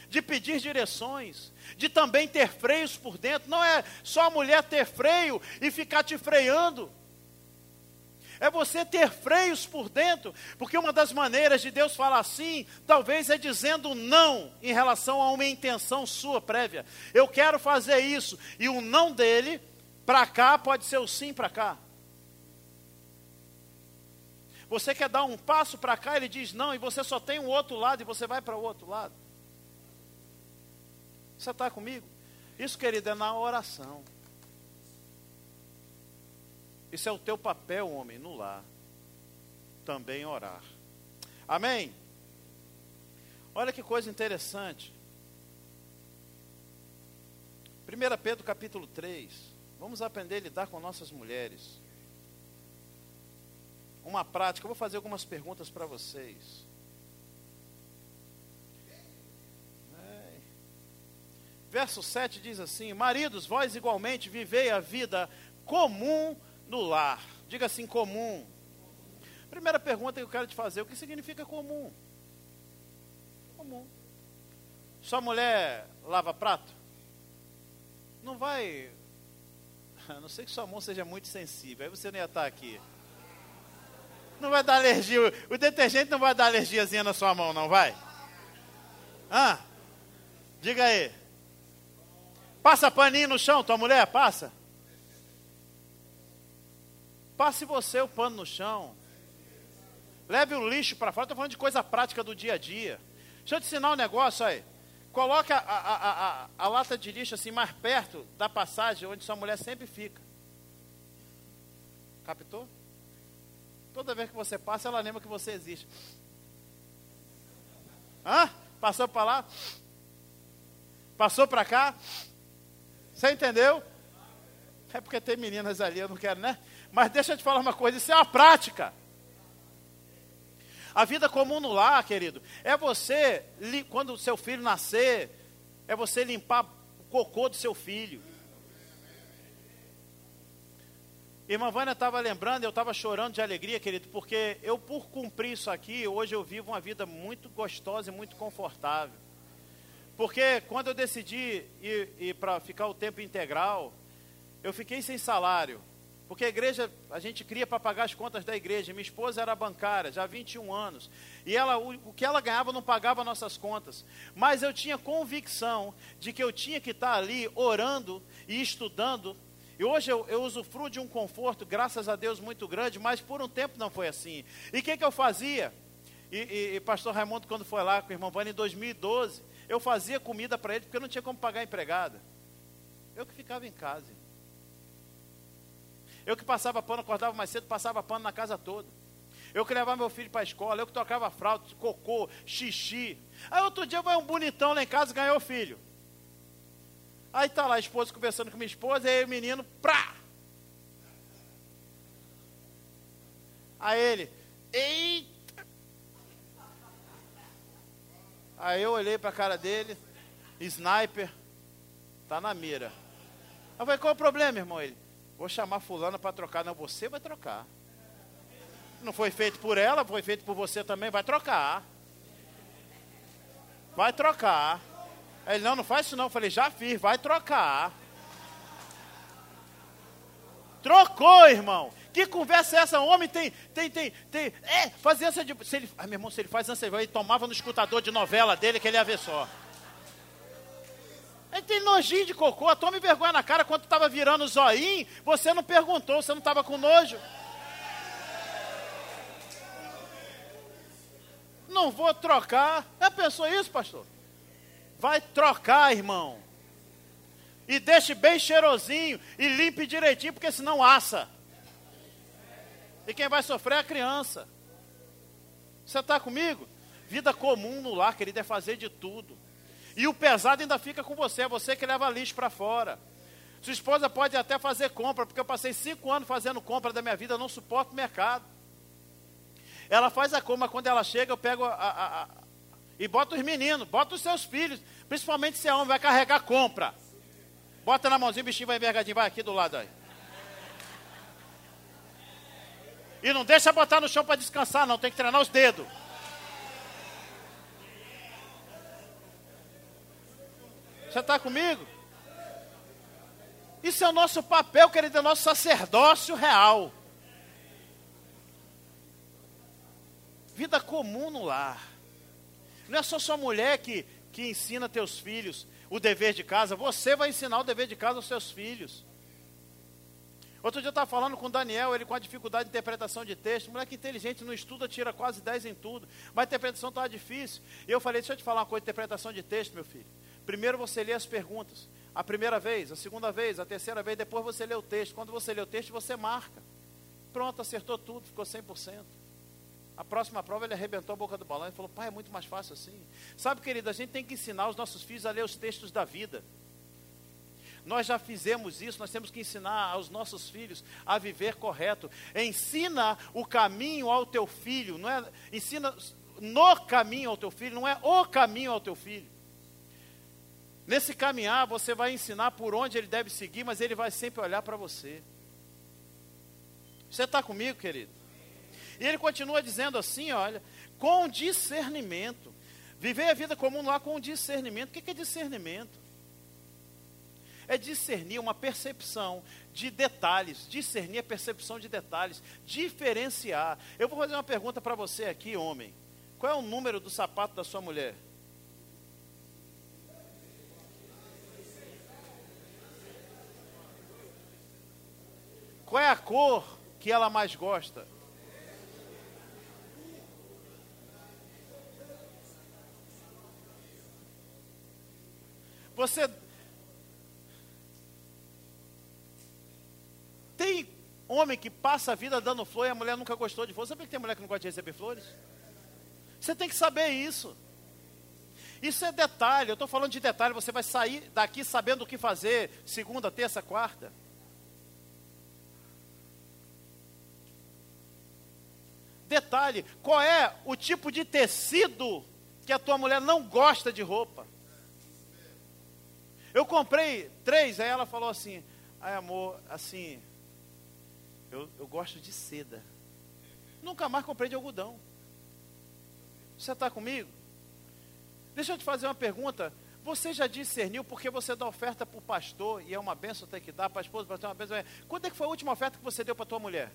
Speaker 1: de pedir direções, de também ter freios por dentro. Não é só a mulher ter freio e ficar te freando. É você ter freios por dentro, porque uma das maneiras de Deus falar assim, talvez é dizendo não em relação a uma intenção sua prévia. Eu quero fazer isso, e o não dele para cá pode ser o sim para cá. Você quer dar um passo para cá, ele diz não, e você só tem um outro lado e você vai para o outro lado. Você está comigo? Isso, querido, é na oração. Isso é o teu papel, homem, no lar. Também orar. Amém? Olha que coisa interessante. 1 Pedro capítulo 3. Vamos aprender a lidar com nossas mulheres uma prática. Eu vou fazer algumas perguntas para vocês. Verso 7 diz assim: Maridos, vós igualmente vivei a vida comum no lar. Diga assim: comum. Primeira pergunta que eu quero te fazer: o que significa comum? Comum. Sua mulher lava prato? Não vai. A não sei que sua mão seja muito sensível, aí você não ia estar aqui. Não vai dar alergia. O detergente não vai dar alergiazinha na sua mão, não vai? Ah, diga aí. Passa paninho no chão, tua mulher, passa. Passe você o pano no chão. Leve o lixo para fora. Estou falando de coisa prática do dia a dia. Deixa eu te ensinar um negócio aí. Coloca a, a, a, a, lata de lixo assim mais perto da passagem onde sua mulher sempre fica. Captou? Toda vez que você passa, ela lembra que você existe. Hã? Passou para lá? Passou para cá? Você entendeu? É porque tem meninas ali, eu não quero, né? Mas deixa eu te falar uma coisa, isso é uma prática. A vida comum no lar, querido, é você, quando o seu filho nascer, é você limpar o cocô do seu filho. Irmã Vânia estava lembrando, eu estava chorando de alegria, querido, porque eu, por cumprir isso aqui, hoje eu vivo uma vida muito gostosa e muito confortável. Porque quando eu decidi ir, ir para ficar o tempo integral, eu fiquei sem salário. Porque a igreja, a gente cria para pagar as contas da igreja. Minha esposa era bancária, já há 21 anos. E ela, o, o que ela ganhava não pagava nossas contas. Mas eu tinha convicção de que eu tinha que estar ali orando e estudando e hoje eu, eu usufruo de um conforto, graças a Deus, muito grande, mas por um tempo não foi assim. E o que, que eu fazia? E, e, e, pastor Raimundo, quando foi lá com o irmão Vânia em 2012, eu fazia comida para ele porque eu não tinha como pagar a empregada. Eu que ficava em casa. Eu que passava pano, acordava mais cedo, passava pano na casa toda. Eu que levava meu filho para a escola, eu que tocava fralda, cocô, xixi. Aí outro dia vai um bonitão lá em casa e ganhou filho. Aí tá lá a esposa conversando com minha esposa, aí o menino, prá! Aí ele, eita! Aí eu olhei para a cara dele, sniper, tá na mira. Eu falei, qual é o problema, irmão? Ele, vou chamar fulana para trocar. Não, você vai trocar. Não foi feito por ela, foi feito por você também, vai trocar. Vai trocar. Ele, não, não faz isso não. Eu falei, já fiz, vai trocar. Trocou, irmão. Que conversa é essa? O homem tem, tem, tem, tem. É, fazer essa de. Se ele, ah, meu irmão, se ele faz essa, ele tomava no escutador de novela dele que ele ia ver só. Ele tem nojinho de cocô, tome vergonha na cara quando estava virando o zoinho, você não perguntou, você não estava com nojo. Não vou trocar. Já pensou isso, pastor? Vai trocar, irmão. E deixe bem cheirosinho e limpe direitinho, porque senão assa. E quem vai sofrer é a criança. Você está comigo? Vida comum no lar, querido, é fazer de tudo. E o pesado ainda fica com você, é você que leva lixo para fora. Sua esposa pode até fazer compra, porque eu passei cinco anos fazendo compra da minha vida, eu não suporto mercado. Ela faz a compra, quando ela chega, eu pego a, a, a, e boto os meninos, bota os seus filhos, principalmente se é homem, vai carregar compra. Bota na mãozinha, o bichinho vai envergadinho, vai aqui do lado aí. E não deixa botar no chão para descansar, não, tem que treinar os dedos. Você está comigo? Isso é o nosso papel, querido, é o nosso sacerdócio real. Vida comum no lar. Não é só sua mulher que, que ensina teus filhos o dever de casa, você vai ensinar o dever de casa aos seus filhos. Outro dia eu estava falando com o Daniel, ele com a dificuldade de interpretação de texto. Moleque inteligente, não estuda, tira quase 10 em tudo. Mas a interpretação estava difícil. E eu falei, deixa eu te falar uma coisa, interpretação de texto, meu filho. Primeiro você lê as perguntas. A primeira vez, a segunda vez, a terceira vez, depois você lê o texto. Quando você lê o texto, você marca. Pronto, acertou tudo, ficou 100%. A próxima prova ele arrebentou a boca do balão e falou: Pai, é muito mais fácil assim. Sabe, querido, a gente tem que ensinar os nossos filhos a ler os textos da vida. Nós já fizemos isso, nós temos que ensinar aos nossos filhos a viver correto. Ensina o caminho ao teu filho, não é? Ensina no caminho ao teu filho, não é o caminho ao teu filho. Nesse caminhar, você vai ensinar por onde ele deve seguir, mas ele vai sempre olhar para você. Você está comigo, querido? E ele continua dizendo assim: olha, com discernimento. Viver a vida comum lá com discernimento. O que é discernimento? É discernir uma percepção de detalhes. Discernir a percepção de detalhes. Diferenciar. Eu vou fazer uma pergunta para você aqui, homem. Qual é o número do sapato da sua mulher? Qual é a cor que ela mais gosta? Você tem homem que passa a vida dando flor e a mulher nunca gostou de flor. Sabe que tem mulher que não gosta de receber flores? Você tem que saber isso. Isso é detalhe, eu estou falando de detalhe, você vai sair daqui sabendo o que fazer segunda, terça, quarta. Detalhe, qual é o tipo de tecido que a tua mulher não gosta de roupa? Eu comprei três, aí ela falou assim: ai amor, assim, eu, eu gosto de seda. Nunca mais comprei de algodão. Você está comigo? Deixa eu te fazer uma pergunta. Você já discerniu porque você dá oferta para o pastor e é uma benção ter que dar para a esposa, para ter uma benção. Quando é que foi a última oferta que você deu para a tua mulher?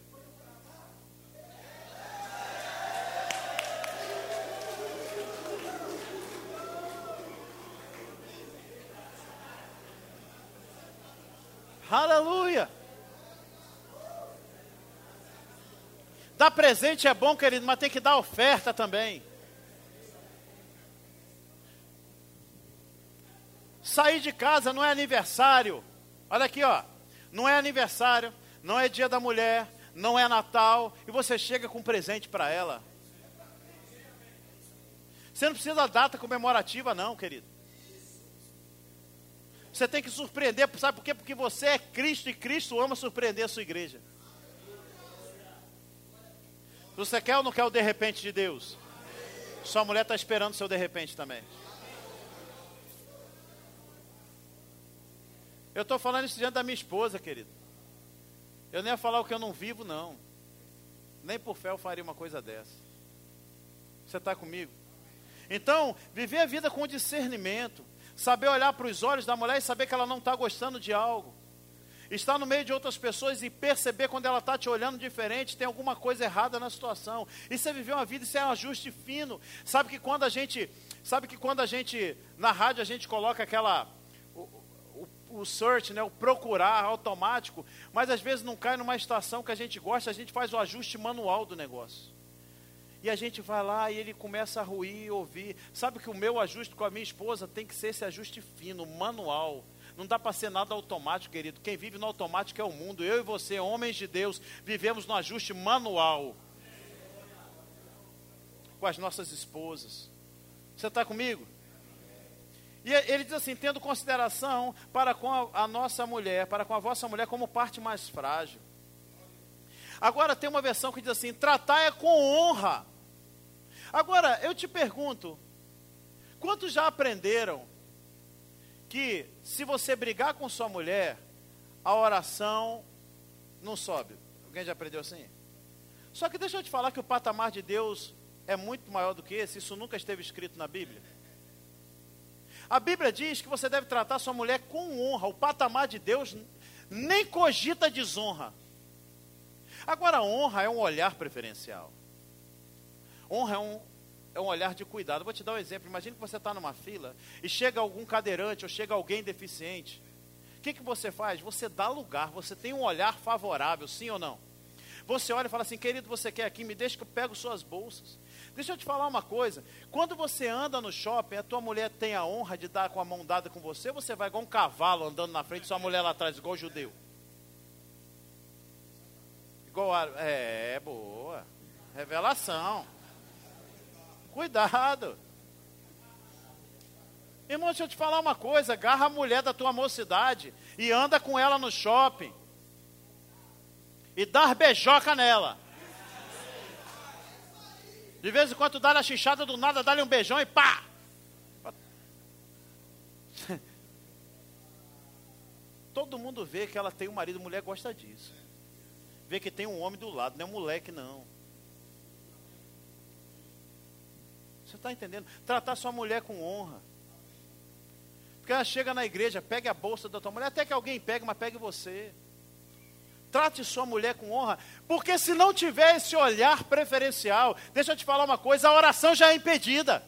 Speaker 1: Aleluia! Dar presente é bom, querido, mas tem que dar oferta também. Sair de casa não é aniversário. Olha aqui, ó. Não é aniversário, não é dia da mulher, não é Natal, e você chega com um presente para ela. Você não precisa da data comemorativa, não, querido. Você tem que surpreender, sabe por quê? Porque você é Cristo e Cristo ama surpreender a sua igreja. Você quer ou não quer o de repente de Deus? Sua mulher está esperando o seu de repente também. Eu estou falando isso diante da minha esposa, querido. Eu nem ia falar o que eu não vivo, não. Nem por fé eu faria uma coisa dessa. Você está comigo? Então, viver a vida com discernimento saber olhar para os olhos da mulher e saber que ela não está gostando de algo. Estar no meio de outras pessoas e perceber quando ela está te olhando diferente, tem alguma coisa errada na situação. Isso é viver uma vida, isso é um ajuste fino. Sabe que quando a gente, sabe que quando a gente, na rádio a gente coloca aquela, o, o, o search, né, o procurar automático, mas às vezes não cai numa estação que a gente gosta, a gente faz o ajuste manual do negócio. E a gente vai lá e ele começa a ruir ouvir. Sabe que o meu ajuste com a minha esposa tem que ser esse ajuste fino, manual. Não dá para ser nada automático, querido. Quem vive no automático é o mundo. Eu e você, homens de Deus, vivemos no ajuste manual. com as nossas esposas. Você está comigo? E ele diz assim: tendo consideração para com a, a, nossa mulher, para com a vossa mulher como parte mais frágil. Agora tem uma versão que diz assim: tratar é com honra. Agora eu te pergunto: quantos já aprenderam que se você brigar com sua mulher, a oração não sobe? Alguém já aprendeu assim? Só que deixa eu te falar que o patamar de Deus é muito maior do que esse, isso nunca esteve escrito na Bíblia. A Bíblia diz que você deve tratar sua mulher com honra. O patamar de Deus nem cogita desonra. Agora, honra é um olhar preferencial. Honra é um, é um olhar de cuidado. Vou te dar um exemplo. Imagina que você está numa fila e chega algum cadeirante ou chega alguém deficiente. O que, que você faz? Você dá lugar, você tem um olhar favorável, sim ou não? Você olha e fala assim, querido, você quer aqui? Me deixa que eu pego suas bolsas. Deixa eu te falar uma coisa. Quando você anda no shopping, a tua mulher tem a honra de dar com a mão dada com você, você vai igual um cavalo andando na frente, sua mulher lá atrás, igual judeu. Igual a, é, boa. Revelação. Cuidado. Irmão, deixa eu te falar uma coisa: agarra a mulher da tua mocidade e anda com ela no shopping. E dá beijoca nela. De vez em quando dá a chinchada do nada, dá-lhe um beijão e pá! Todo mundo vê que ela tem um marido, mulher gosta disso. Vê que tem um homem do lado, não é um moleque não. Você está entendendo? Tratar sua mulher com honra. Porque ela chega na igreja, pegue a bolsa da tua mulher, até que alguém pegue, mas pegue você. Trate sua mulher com honra, porque se não tiver esse olhar preferencial, deixa eu te falar uma coisa, a oração já é impedida.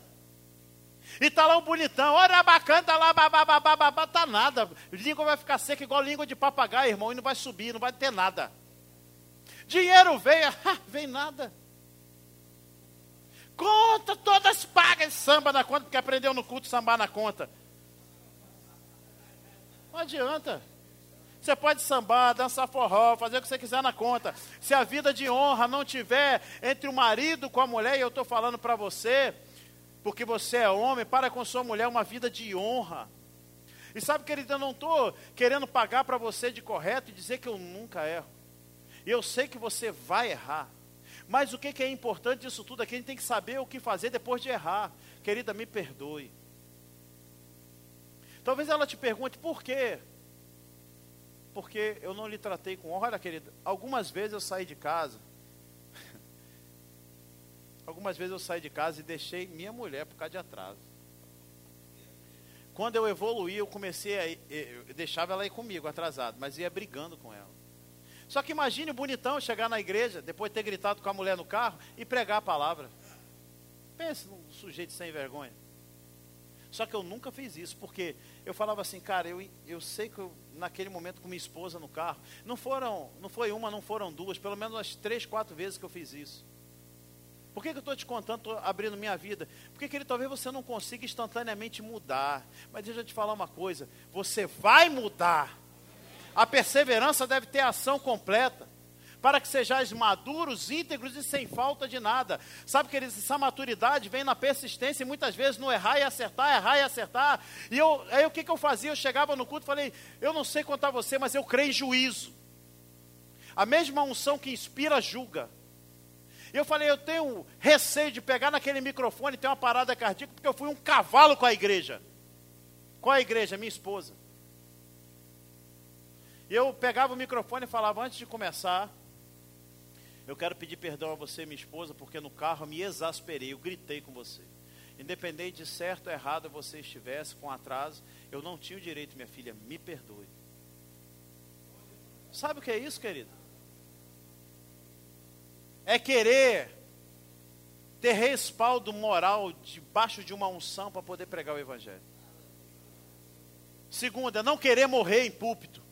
Speaker 1: E tá lá um bonitão, ora bacana, tá lá, babá, tá nada. Língua vai ficar seca igual língua de papagaio, irmão, e não vai subir, não vai ter nada. Dinheiro veio, vem nada. Conta todas pagas, samba na conta, porque aprendeu no culto sambar na conta. Não adianta. Você pode sambar, dançar forró, fazer o que você quiser na conta. Se a vida de honra não tiver entre o marido com a mulher, e eu estou falando para você, porque você é homem, para com sua mulher uma vida de honra. E sabe, querida, eu não estou querendo pagar para você de correto e dizer que eu nunca erro. E eu sei que você vai errar. Mas o que, que é importante disso tudo aqui? A gente tem que saber o que fazer depois de errar. Querida, me perdoe. Talvez ela te pergunte por quê? porque eu não lhe tratei com honra. Olha, querida, algumas vezes eu saí de casa. algumas vezes eu saí de casa e deixei minha mulher por causa de atraso. Quando eu evoluí, eu comecei a. Eu deixava ela ir comigo, atrasado, mas ia brigando com ela. Só que imagine o bonitão chegar na igreja, depois de ter gritado com a mulher no carro e pregar a palavra. Pense num sujeito sem vergonha. Só que eu nunca fiz isso, porque eu falava assim, cara, eu, eu sei que eu, naquele momento com minha esposa no carro, não foram, não foi uma, não foram duas, pelo menos umas três, quatro vezes que eu fiz isso. Por que, que eu estou te contando, estou abrindo minha vida? Porque, talvez você não consiga instantaneamente mudar. Mas deixa eu te falar uma coisa: você vai mudar. A perseverança deve ter ação completa para que sejais maduros, íntegros e sem falta de nada. Sabe, que essa maturidade vem na persistência e muitas vezes no errar e acertar, errar e acertar. E eu, aí o que, que eu fazia? Eu chegava no culto e falei, eu não sei contar você, mas eu creio em juízo. A mesma unção que inspira, julga. Eu falei, eu tenho receio de pegar naquele microfone e ter uma parada cardíaca, porque eu fui um cavalo com a igreja. Qual a igreja? Minha esposa. Eu pegava o microfone e falava, antes de começar, eu quero pedir perdão a você, minha esposa, porque no carro eu me exasperei, eu gritei com você. Independente de certo ou errado você estivesse com atraso, eu não tinha o direito, minha filha, me perdoe. Sabe o que é isso, querido? É querer ter respaldo moral debaixo de uma unção para poder pregar o Evangelho. Segunda, não querer morrer em púlpito.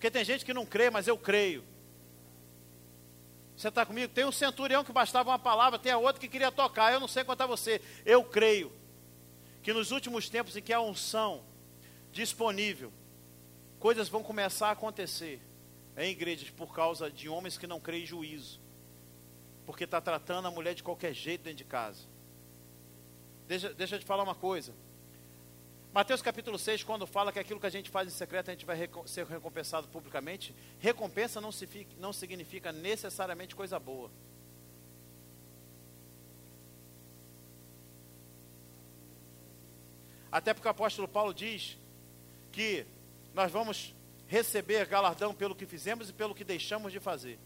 Speaker 1: Porque tem gente que não crê, mas eu creio. Você está comigo? Tem um centurião que bastava uma palavra, tem a outra que queria tocar. Eu não sei quanto a você. Eu creio que nos últimos tempos em que a unção disponível, coisas vão começar a acontecer em igrejas por causa de homens que não creem em juízo. porque está tratando a mulher de qualquer jeito dentro de casa. Deixa, deixa eu te falar uma coisa. Mateus capítulo 6, quando fala que aquilo que a gente faz em secreto a gente vai ser recompensado publicamente, recompensa não, se, não significa necessariamente coisa boa. Até porque o apóstolo Paulo diz que nós vamos receber galardão pelo que fizemos e pelo que deixamos de fazer.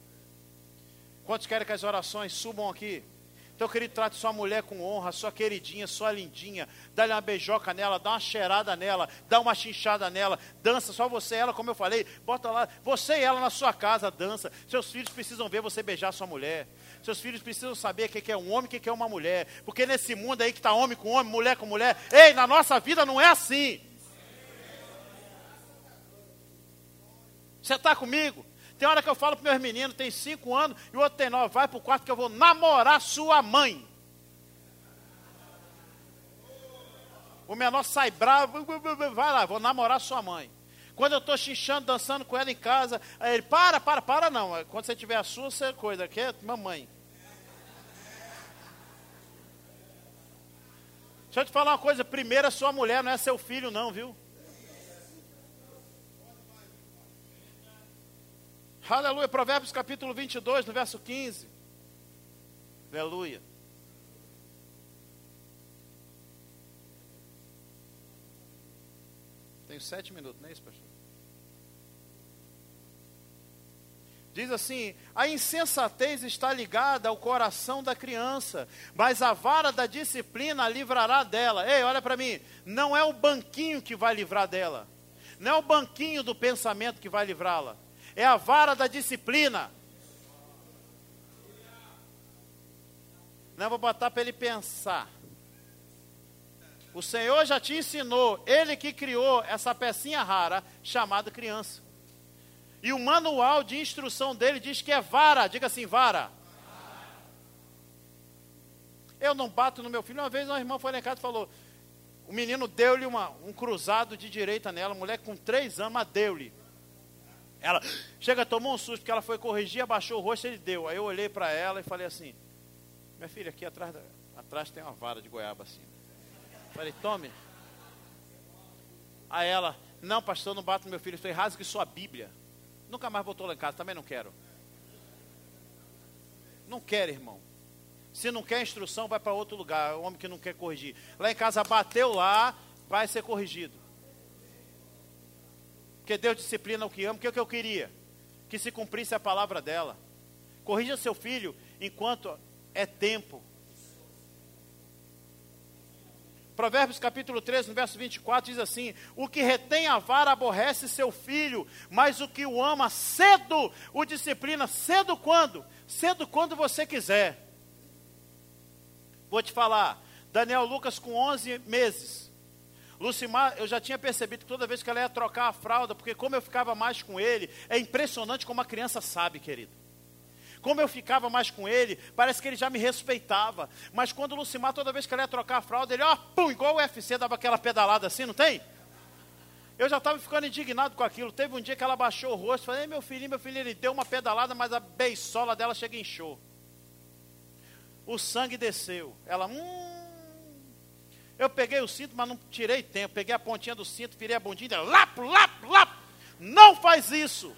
Speaker 1: Quantos querem que as orações subam aqui? Então, querido, trate sua mulher com honra, sua queridinha, sua lindinha. Dá-lhe uma beijoca nela, dá uma cheirada nela, dá uma chinchada nela. Dança, só você e ela, como eu falei. Bota lá, você e ela na sua casa, dança. Seus filhos precisam ver você beijar sua mulher. Seus filhos precisam saber o que é um homem e o que é uma mulher. Porque nesse mundo aí que está homem com homem, mulher com mulher, ei, na nossa vida não é assim. Você está comigo? Tem hora que eu falo para meus meninos, tem cinco anos, e o outro tem nove, vai para o quarto que eu vou namorar sua mãe. O menor sai bravo, vai lá, vou namorar sua mãe. Quando eu estou xixando, dançando com ela em casa, ele, para, para, para não. Quando você tiver a sua, você coisa, que é mamãe. Deixa eu te falar uma coisa, primeiro é sua mulher, não é seu filho não, viu? Aleluia. Provérbios capítulo 22, no verso 15. Aleluia. Tenho sete minutos, não é isso, pastor? Diz assim: a insensatez está ligada ao coração da criança, mas a vara da disciplina a livrará dela. Ei, olha para mim, não é o banquinho que vai livrar dela, não é o banquinho do pensamento que vai livrá-la, é a vara da disciplina. Não vou botar para ele pensar. O Senhor já te ensinou, Ele que criou essa pecinha rara chamada criança. E o manual de instrução dele diz que é vara, diga assim, vara. Eu não bato no meu filho. Uma vez uma irmã foi lá em casa e falou: o menino deu-lhe um cruzado de direita nela, mulher com três anos, deu-lhe. Ela chega, tomou um susto, porque ela foi corrigir, abaixou o rosto e ele deu. Aí eu olhei para ela e falei assim: Minha filha, aqui atrás, atrás tem uma vara de goiaba assim. Falei, tome. Aí ela, não, pastor, não bato meu filho. Eu falei, rasgue sua Bíblia. Nunca mais botou lá em casa, também não quero. Não quero, irmão. Se não quer instrução, vai para outro lugar. O homem que não quer corrigir. Lá em casa bateu lá, vai ser corrigido. Porque Deus disciplina o que ama, que é o que eu queria? Que se cumprisse a palavra dela. Corrija seu filho enquanto é tempo. Provérbios capítulo 13, no verso 24, diz assim: O que retém a vara aborrece seu filho, mas o que o ama cedo o disciplina. Cedo quando? Cedo quando você quiser. Vou te falar, Daniel Lucas com 11 meses, Lucimar, eu já tinha percebido que toda vez que ela ia trocar a fralda, porque como eu ficava mais com ele, é impressionante como a criança sabe, querido. Como eu ficava mais com ele, parece que ele já me respeitava. Mas quando o Lucimar, toda vez que ela ia trocar a fralda, ele, ó, pum, igual o UFC, dava aquela pedalada assim, não tem? Eu já estava ficando indignado com aquilo. Teve um dia que ela baixou o rosto, falei, meu filhinho, meu filho, ele deu uma pedalada, mas a beisola dela chega em show. O sangue desceu. Ela, hum, eu peguei o cinto, mas não tirei tempo. Peguei a pontinha do cinto, virei a bundinha, lapo, lapo, lapo. Não faz isso.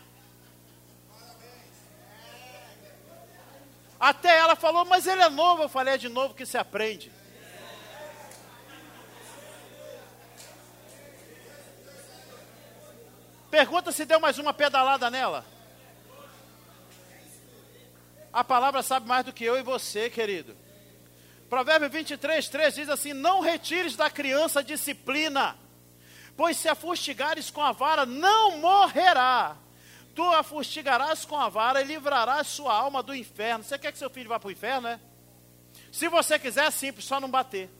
Speaker 1: Até ela falou, mas ele é novo. Eu falei, é de novo que se aprende. Pergunta se deu mais uma pedalada nela. A palavra sabe mais do que eu e você, querido. Provérbio 23, 3 diz assim: Não retires da criança a disciplina, pois se a fustigares com a vara, não morrerá. Tu a fustigarás com a vara e livrarás sua alma do inferno. Você quer que seu filho vá para o inferno, é? Se você quiser, é simples, só não bater.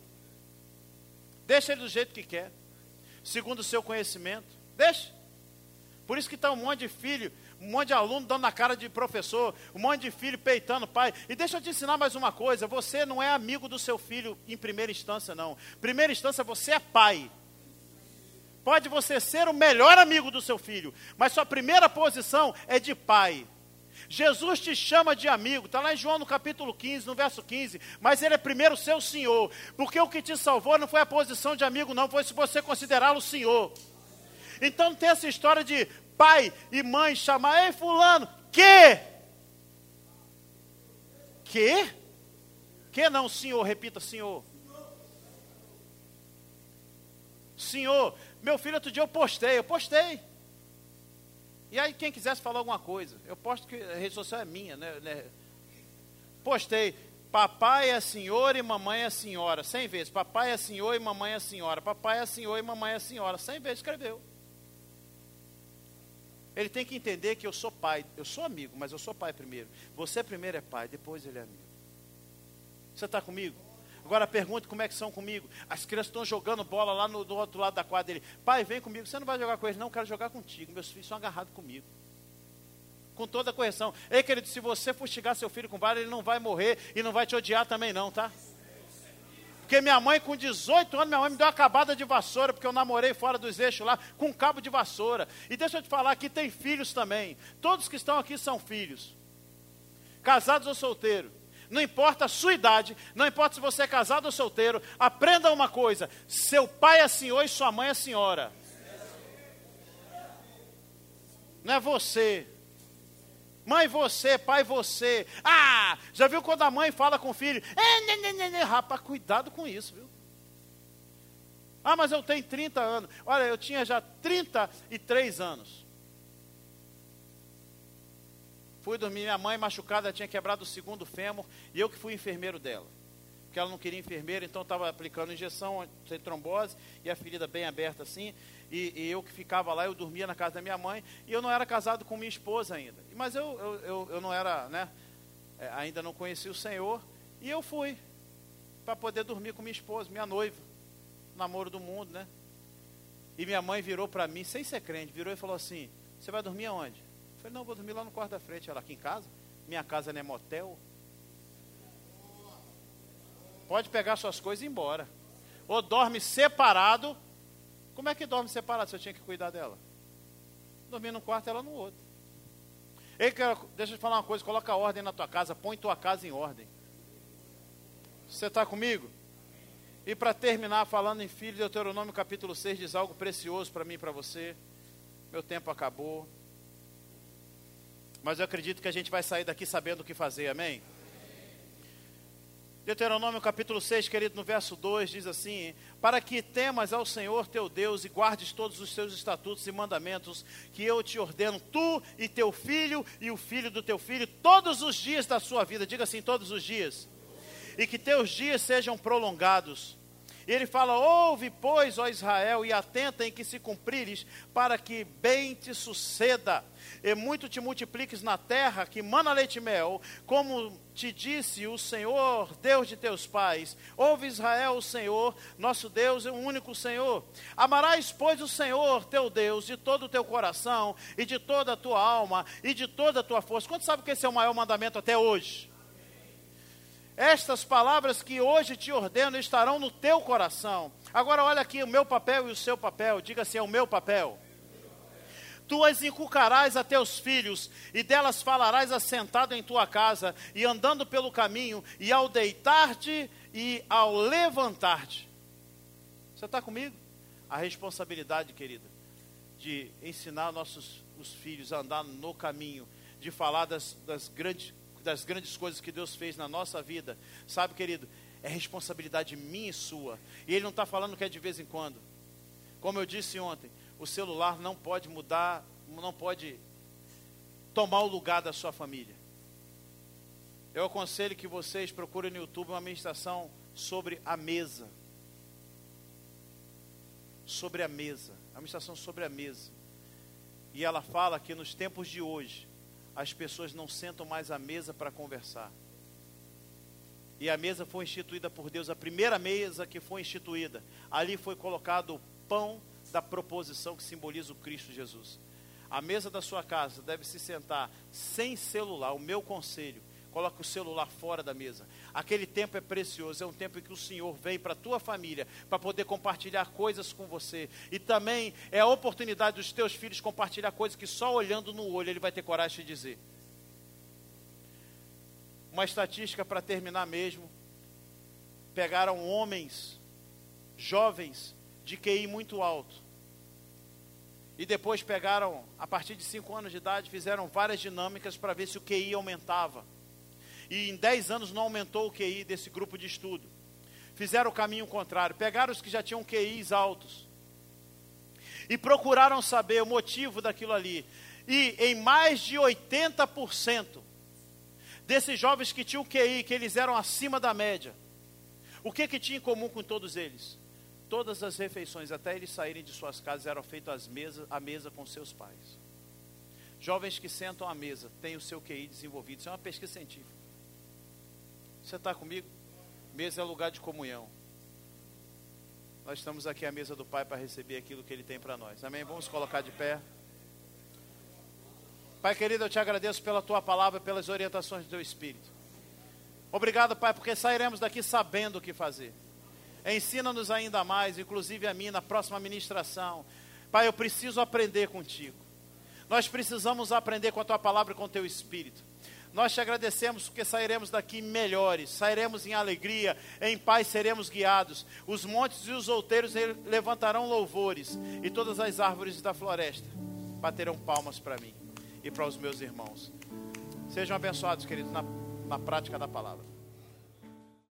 Speaker 1: Deixa ele do jeito que quer, segundo o seu conhecimento. Deixa. Por isso que está um monte de filho um monte de aluno dando na cara de professor, um monte de filho peitando pai. E deixa eu te ensinar mais uma coisa: você não é amigo do seu filho em primeira instância, não. Primeira instância, você é pai. Pode você ser o melhor amigo do seu filho, mas sua primeira posição é de pai. Jesus te chama de amigo, está lá em João no capítulo 15, no verso 15, mas ele é primeiro seu Senhor, porque o que te salvou não foi a posição de amigo, não, foi se você considerá-lo Senhor. Então tem essa história de pai e mãe chamar, ei fulano, que? Que? Que não, Senhor, repita, Senhor. Senhor, meu filho, outro dia eu postei, eu postei. E aí, quem quisesse falar alguma coisa, eu posto que a rede social é minha, né? né? Postei, papai é senhor e mamãe é senhora, cem vezes. Papai é senhor e mamãe é senhora. Papai é senhor e mamãe é senhora, cem vezes escreveu. Ele tem que entender que eu sou pai, eu sou amigo, mas eu sou pai primeiro. Você primeiro é pai, depois ele é amigo. Você está comigo? Agora pergunte como é que são comigo. As crianças estão jogando bola lá no, do outro lado da quadra. Ele, pai, vem comigo. Você não vai jogar com eles, não. Eu quero jogar contigo. Meus filhos são agarrados comigo. Com toda a correção. Ei, querido, se você fustigar seu filho com vara, ele não vai morrer e não vai te odiar também, não, tá? Porque minha mãe, com 18 anos, minha mãe me deu uma acabada de vassoura, porque eu namorei fora dos eixos lá, com um cabo de vassoura. E deixa eu te falar que tem filhos também. Todos que estão aqui são filhos. Casados ou solteiros. Não importa a sua idade, não importa se você é casado ou solteiro, aprenda uma coisa: seu pai é senhor e sua mãe é senhora. Não é você. Mãe, você, pai, você. Ah, já viu quando a mãe fala com o filho? É, né, né, né. Rapaz, cuidado com isso, viu? Ah, mas eu tenho 30 anos. Olha, eu tinha já 33 anos. Fui dormir, minha mãe machucada, tinha quebrado o segundo fêmur, e eu que fui enfermeiro dela. Porque ela não queria enfermeira, então estava aplicando injeção, sem trombose, e a ferida bem aberta assim. E, e, eu que ficava lá, eu dormia na casa da minha mãe, e eu não era casado com minha esposa ainda. Mas eu, eu, eu, eu não era, né, é, ainda não conhecia o Senhor, e eu fui para poder dormir com minha esposa, minha noiva, namoro do mundo, né? E minha mãe virou para mim, sem ser crente, virou e falou assim: Você vai dormir aonde? falei, não, vou dormir lá no quarto da frente. Ela, aqui em casa? Minha casa não é motel? Pode pegar suas coisas e ir embora. Ou dorme separado. Como é que dorme separado se eu tinha que cuidar dela? Dormir num quarto, ela no outro. Ei, deixa eu te falar uma coisa, coloca ordem na tua casa, põe tua casa em ordem. Você está comigo? E para terminar, falando em filho, Deuteronômio capítulo 6 diz algo precioso para mim e para você. Meu tempo acabou. Mas eu acredito que a gente vai sair daqui sabendo o que fazer, amém? Deuteronômio capítulo 6, querido, no verso 2, diz assim: Para que temas ao Senhor teu Deus e guardes todos os seus estatutos e mandamentos que eu te ordeno, tu e teu filho e o filho do teu filho, todos os dias da sua vida, diga assim, todos os dias, e que teus dias sejam prolongados. E ele fala: Ouve, pois, ó Israel, e atenta em que se cumprires, para que bem te suceda e muito te multipliques na terra, que mana leite e mel, como te disse o Senhor, Deus de teus pais. Ouve Israel, o Senhor, nosso Deus é o único Senhor. Amarás, pois, o Senhor, teu Deus, de todo o teu coração, e de toda a tua alma, e de toda a tua força. Quanto sabe que esse é o maior mandamento até hoje? Estas palavras que hoje te ordeno estarão no teu coração. Agora olha aqui o meu papel e o seu papel. Diga assim, é o meu papel. Tu as inculcarás a teus filhos, e delas falarás assentado em tua casa, e andando pelo caminho, e ao deitar-te e ao levantar-te. Você está comigo? A responsabilidade, querida, de ensinar nossos os filhos a andar no caminho, de falar das, das, grandes, das grandes coisas que Deus fez na nossa vida. Sabe, querido, é responsabilidade minha e sua. E Ele não está falando que é de vez em quando. Como eu disse ontem, o celular não pode mudar, não pode tomar o lugar da sua família. Eu aconselho que vocês procurem no YouTube uma ministração sobre a mesa. Sobre a mesa. A ministração sobre a mesa. E ela fala que nos tempos de hoje, as pessoas não sentam mais à mesa para conversar. E a mesa foi instituída por Deus, a primeira mesa que foi instituída. Ali foi colocado o pão da proposição que simboliza o Cristo Jesus. A mesa da sua casa deve se sentar sem celular. O meu conselho, coloque o celular fora da mesa. Aquele tempo é precioso, é um tempo em que o Senhor vem para a tua família, para poder compartilhar coisas com você. E também é a oportunidade dos teus filhos compartilhar coisas que só olhando no olho ele vai ter coragem de dizer. uma estatística para terminar mesmo. Pegaram homens, jovens, de QI muito alto. E depois pegaram, a partir de 5 anos de idade, fizeram várias dinâmicas para ver se o QI aumentava. E em 10 anos não aumentou o QI desse grupo de estudo. Fizeram o caminho contrário. Pegaram os que já tinham QIs altos. E procuraram saber o motivo daquilo ali. E em mais de 80% desses jovens que tinham QI, que eles eram acima da média, o que que tinha em comum com todos eles? Todas as refeições, até eles saírem de suas casas, eram feitas mesa, à mesa com seus pais. Jovens que sentam à mesa, têm o seu QI desenvolvido. Isso é uma pesquisa científica. Você está comigo? Mesa é lugar de comunhão. Nós estamos aqui à mesa do Pai para receber aquilo que Ele tem para nós. Amém? Vamos colocar de pé. Pai querido, eu te agradeço pela tua palavra, pelas orientações do teu Espírito. Obrigado, Pai, porque sairemos daqui sabendo o que fazer. Ensina-nos ainda mais, inclusive a mim, na próxima ministração. Pai, eu preciso aprender contigo. Nós precisamos aprender com a tua palavra e com o teu Espírito. Nós te agradecemos porque sairemos daqui melhores, sairemos em alegria, em paz seremos guiados. Os montes e os outeiros levantarão louvores, e todas as árvores da floresta baterão palmas para mim e para os meus irmãos. Sejam abençoados, queridos, na, na prática da palavra.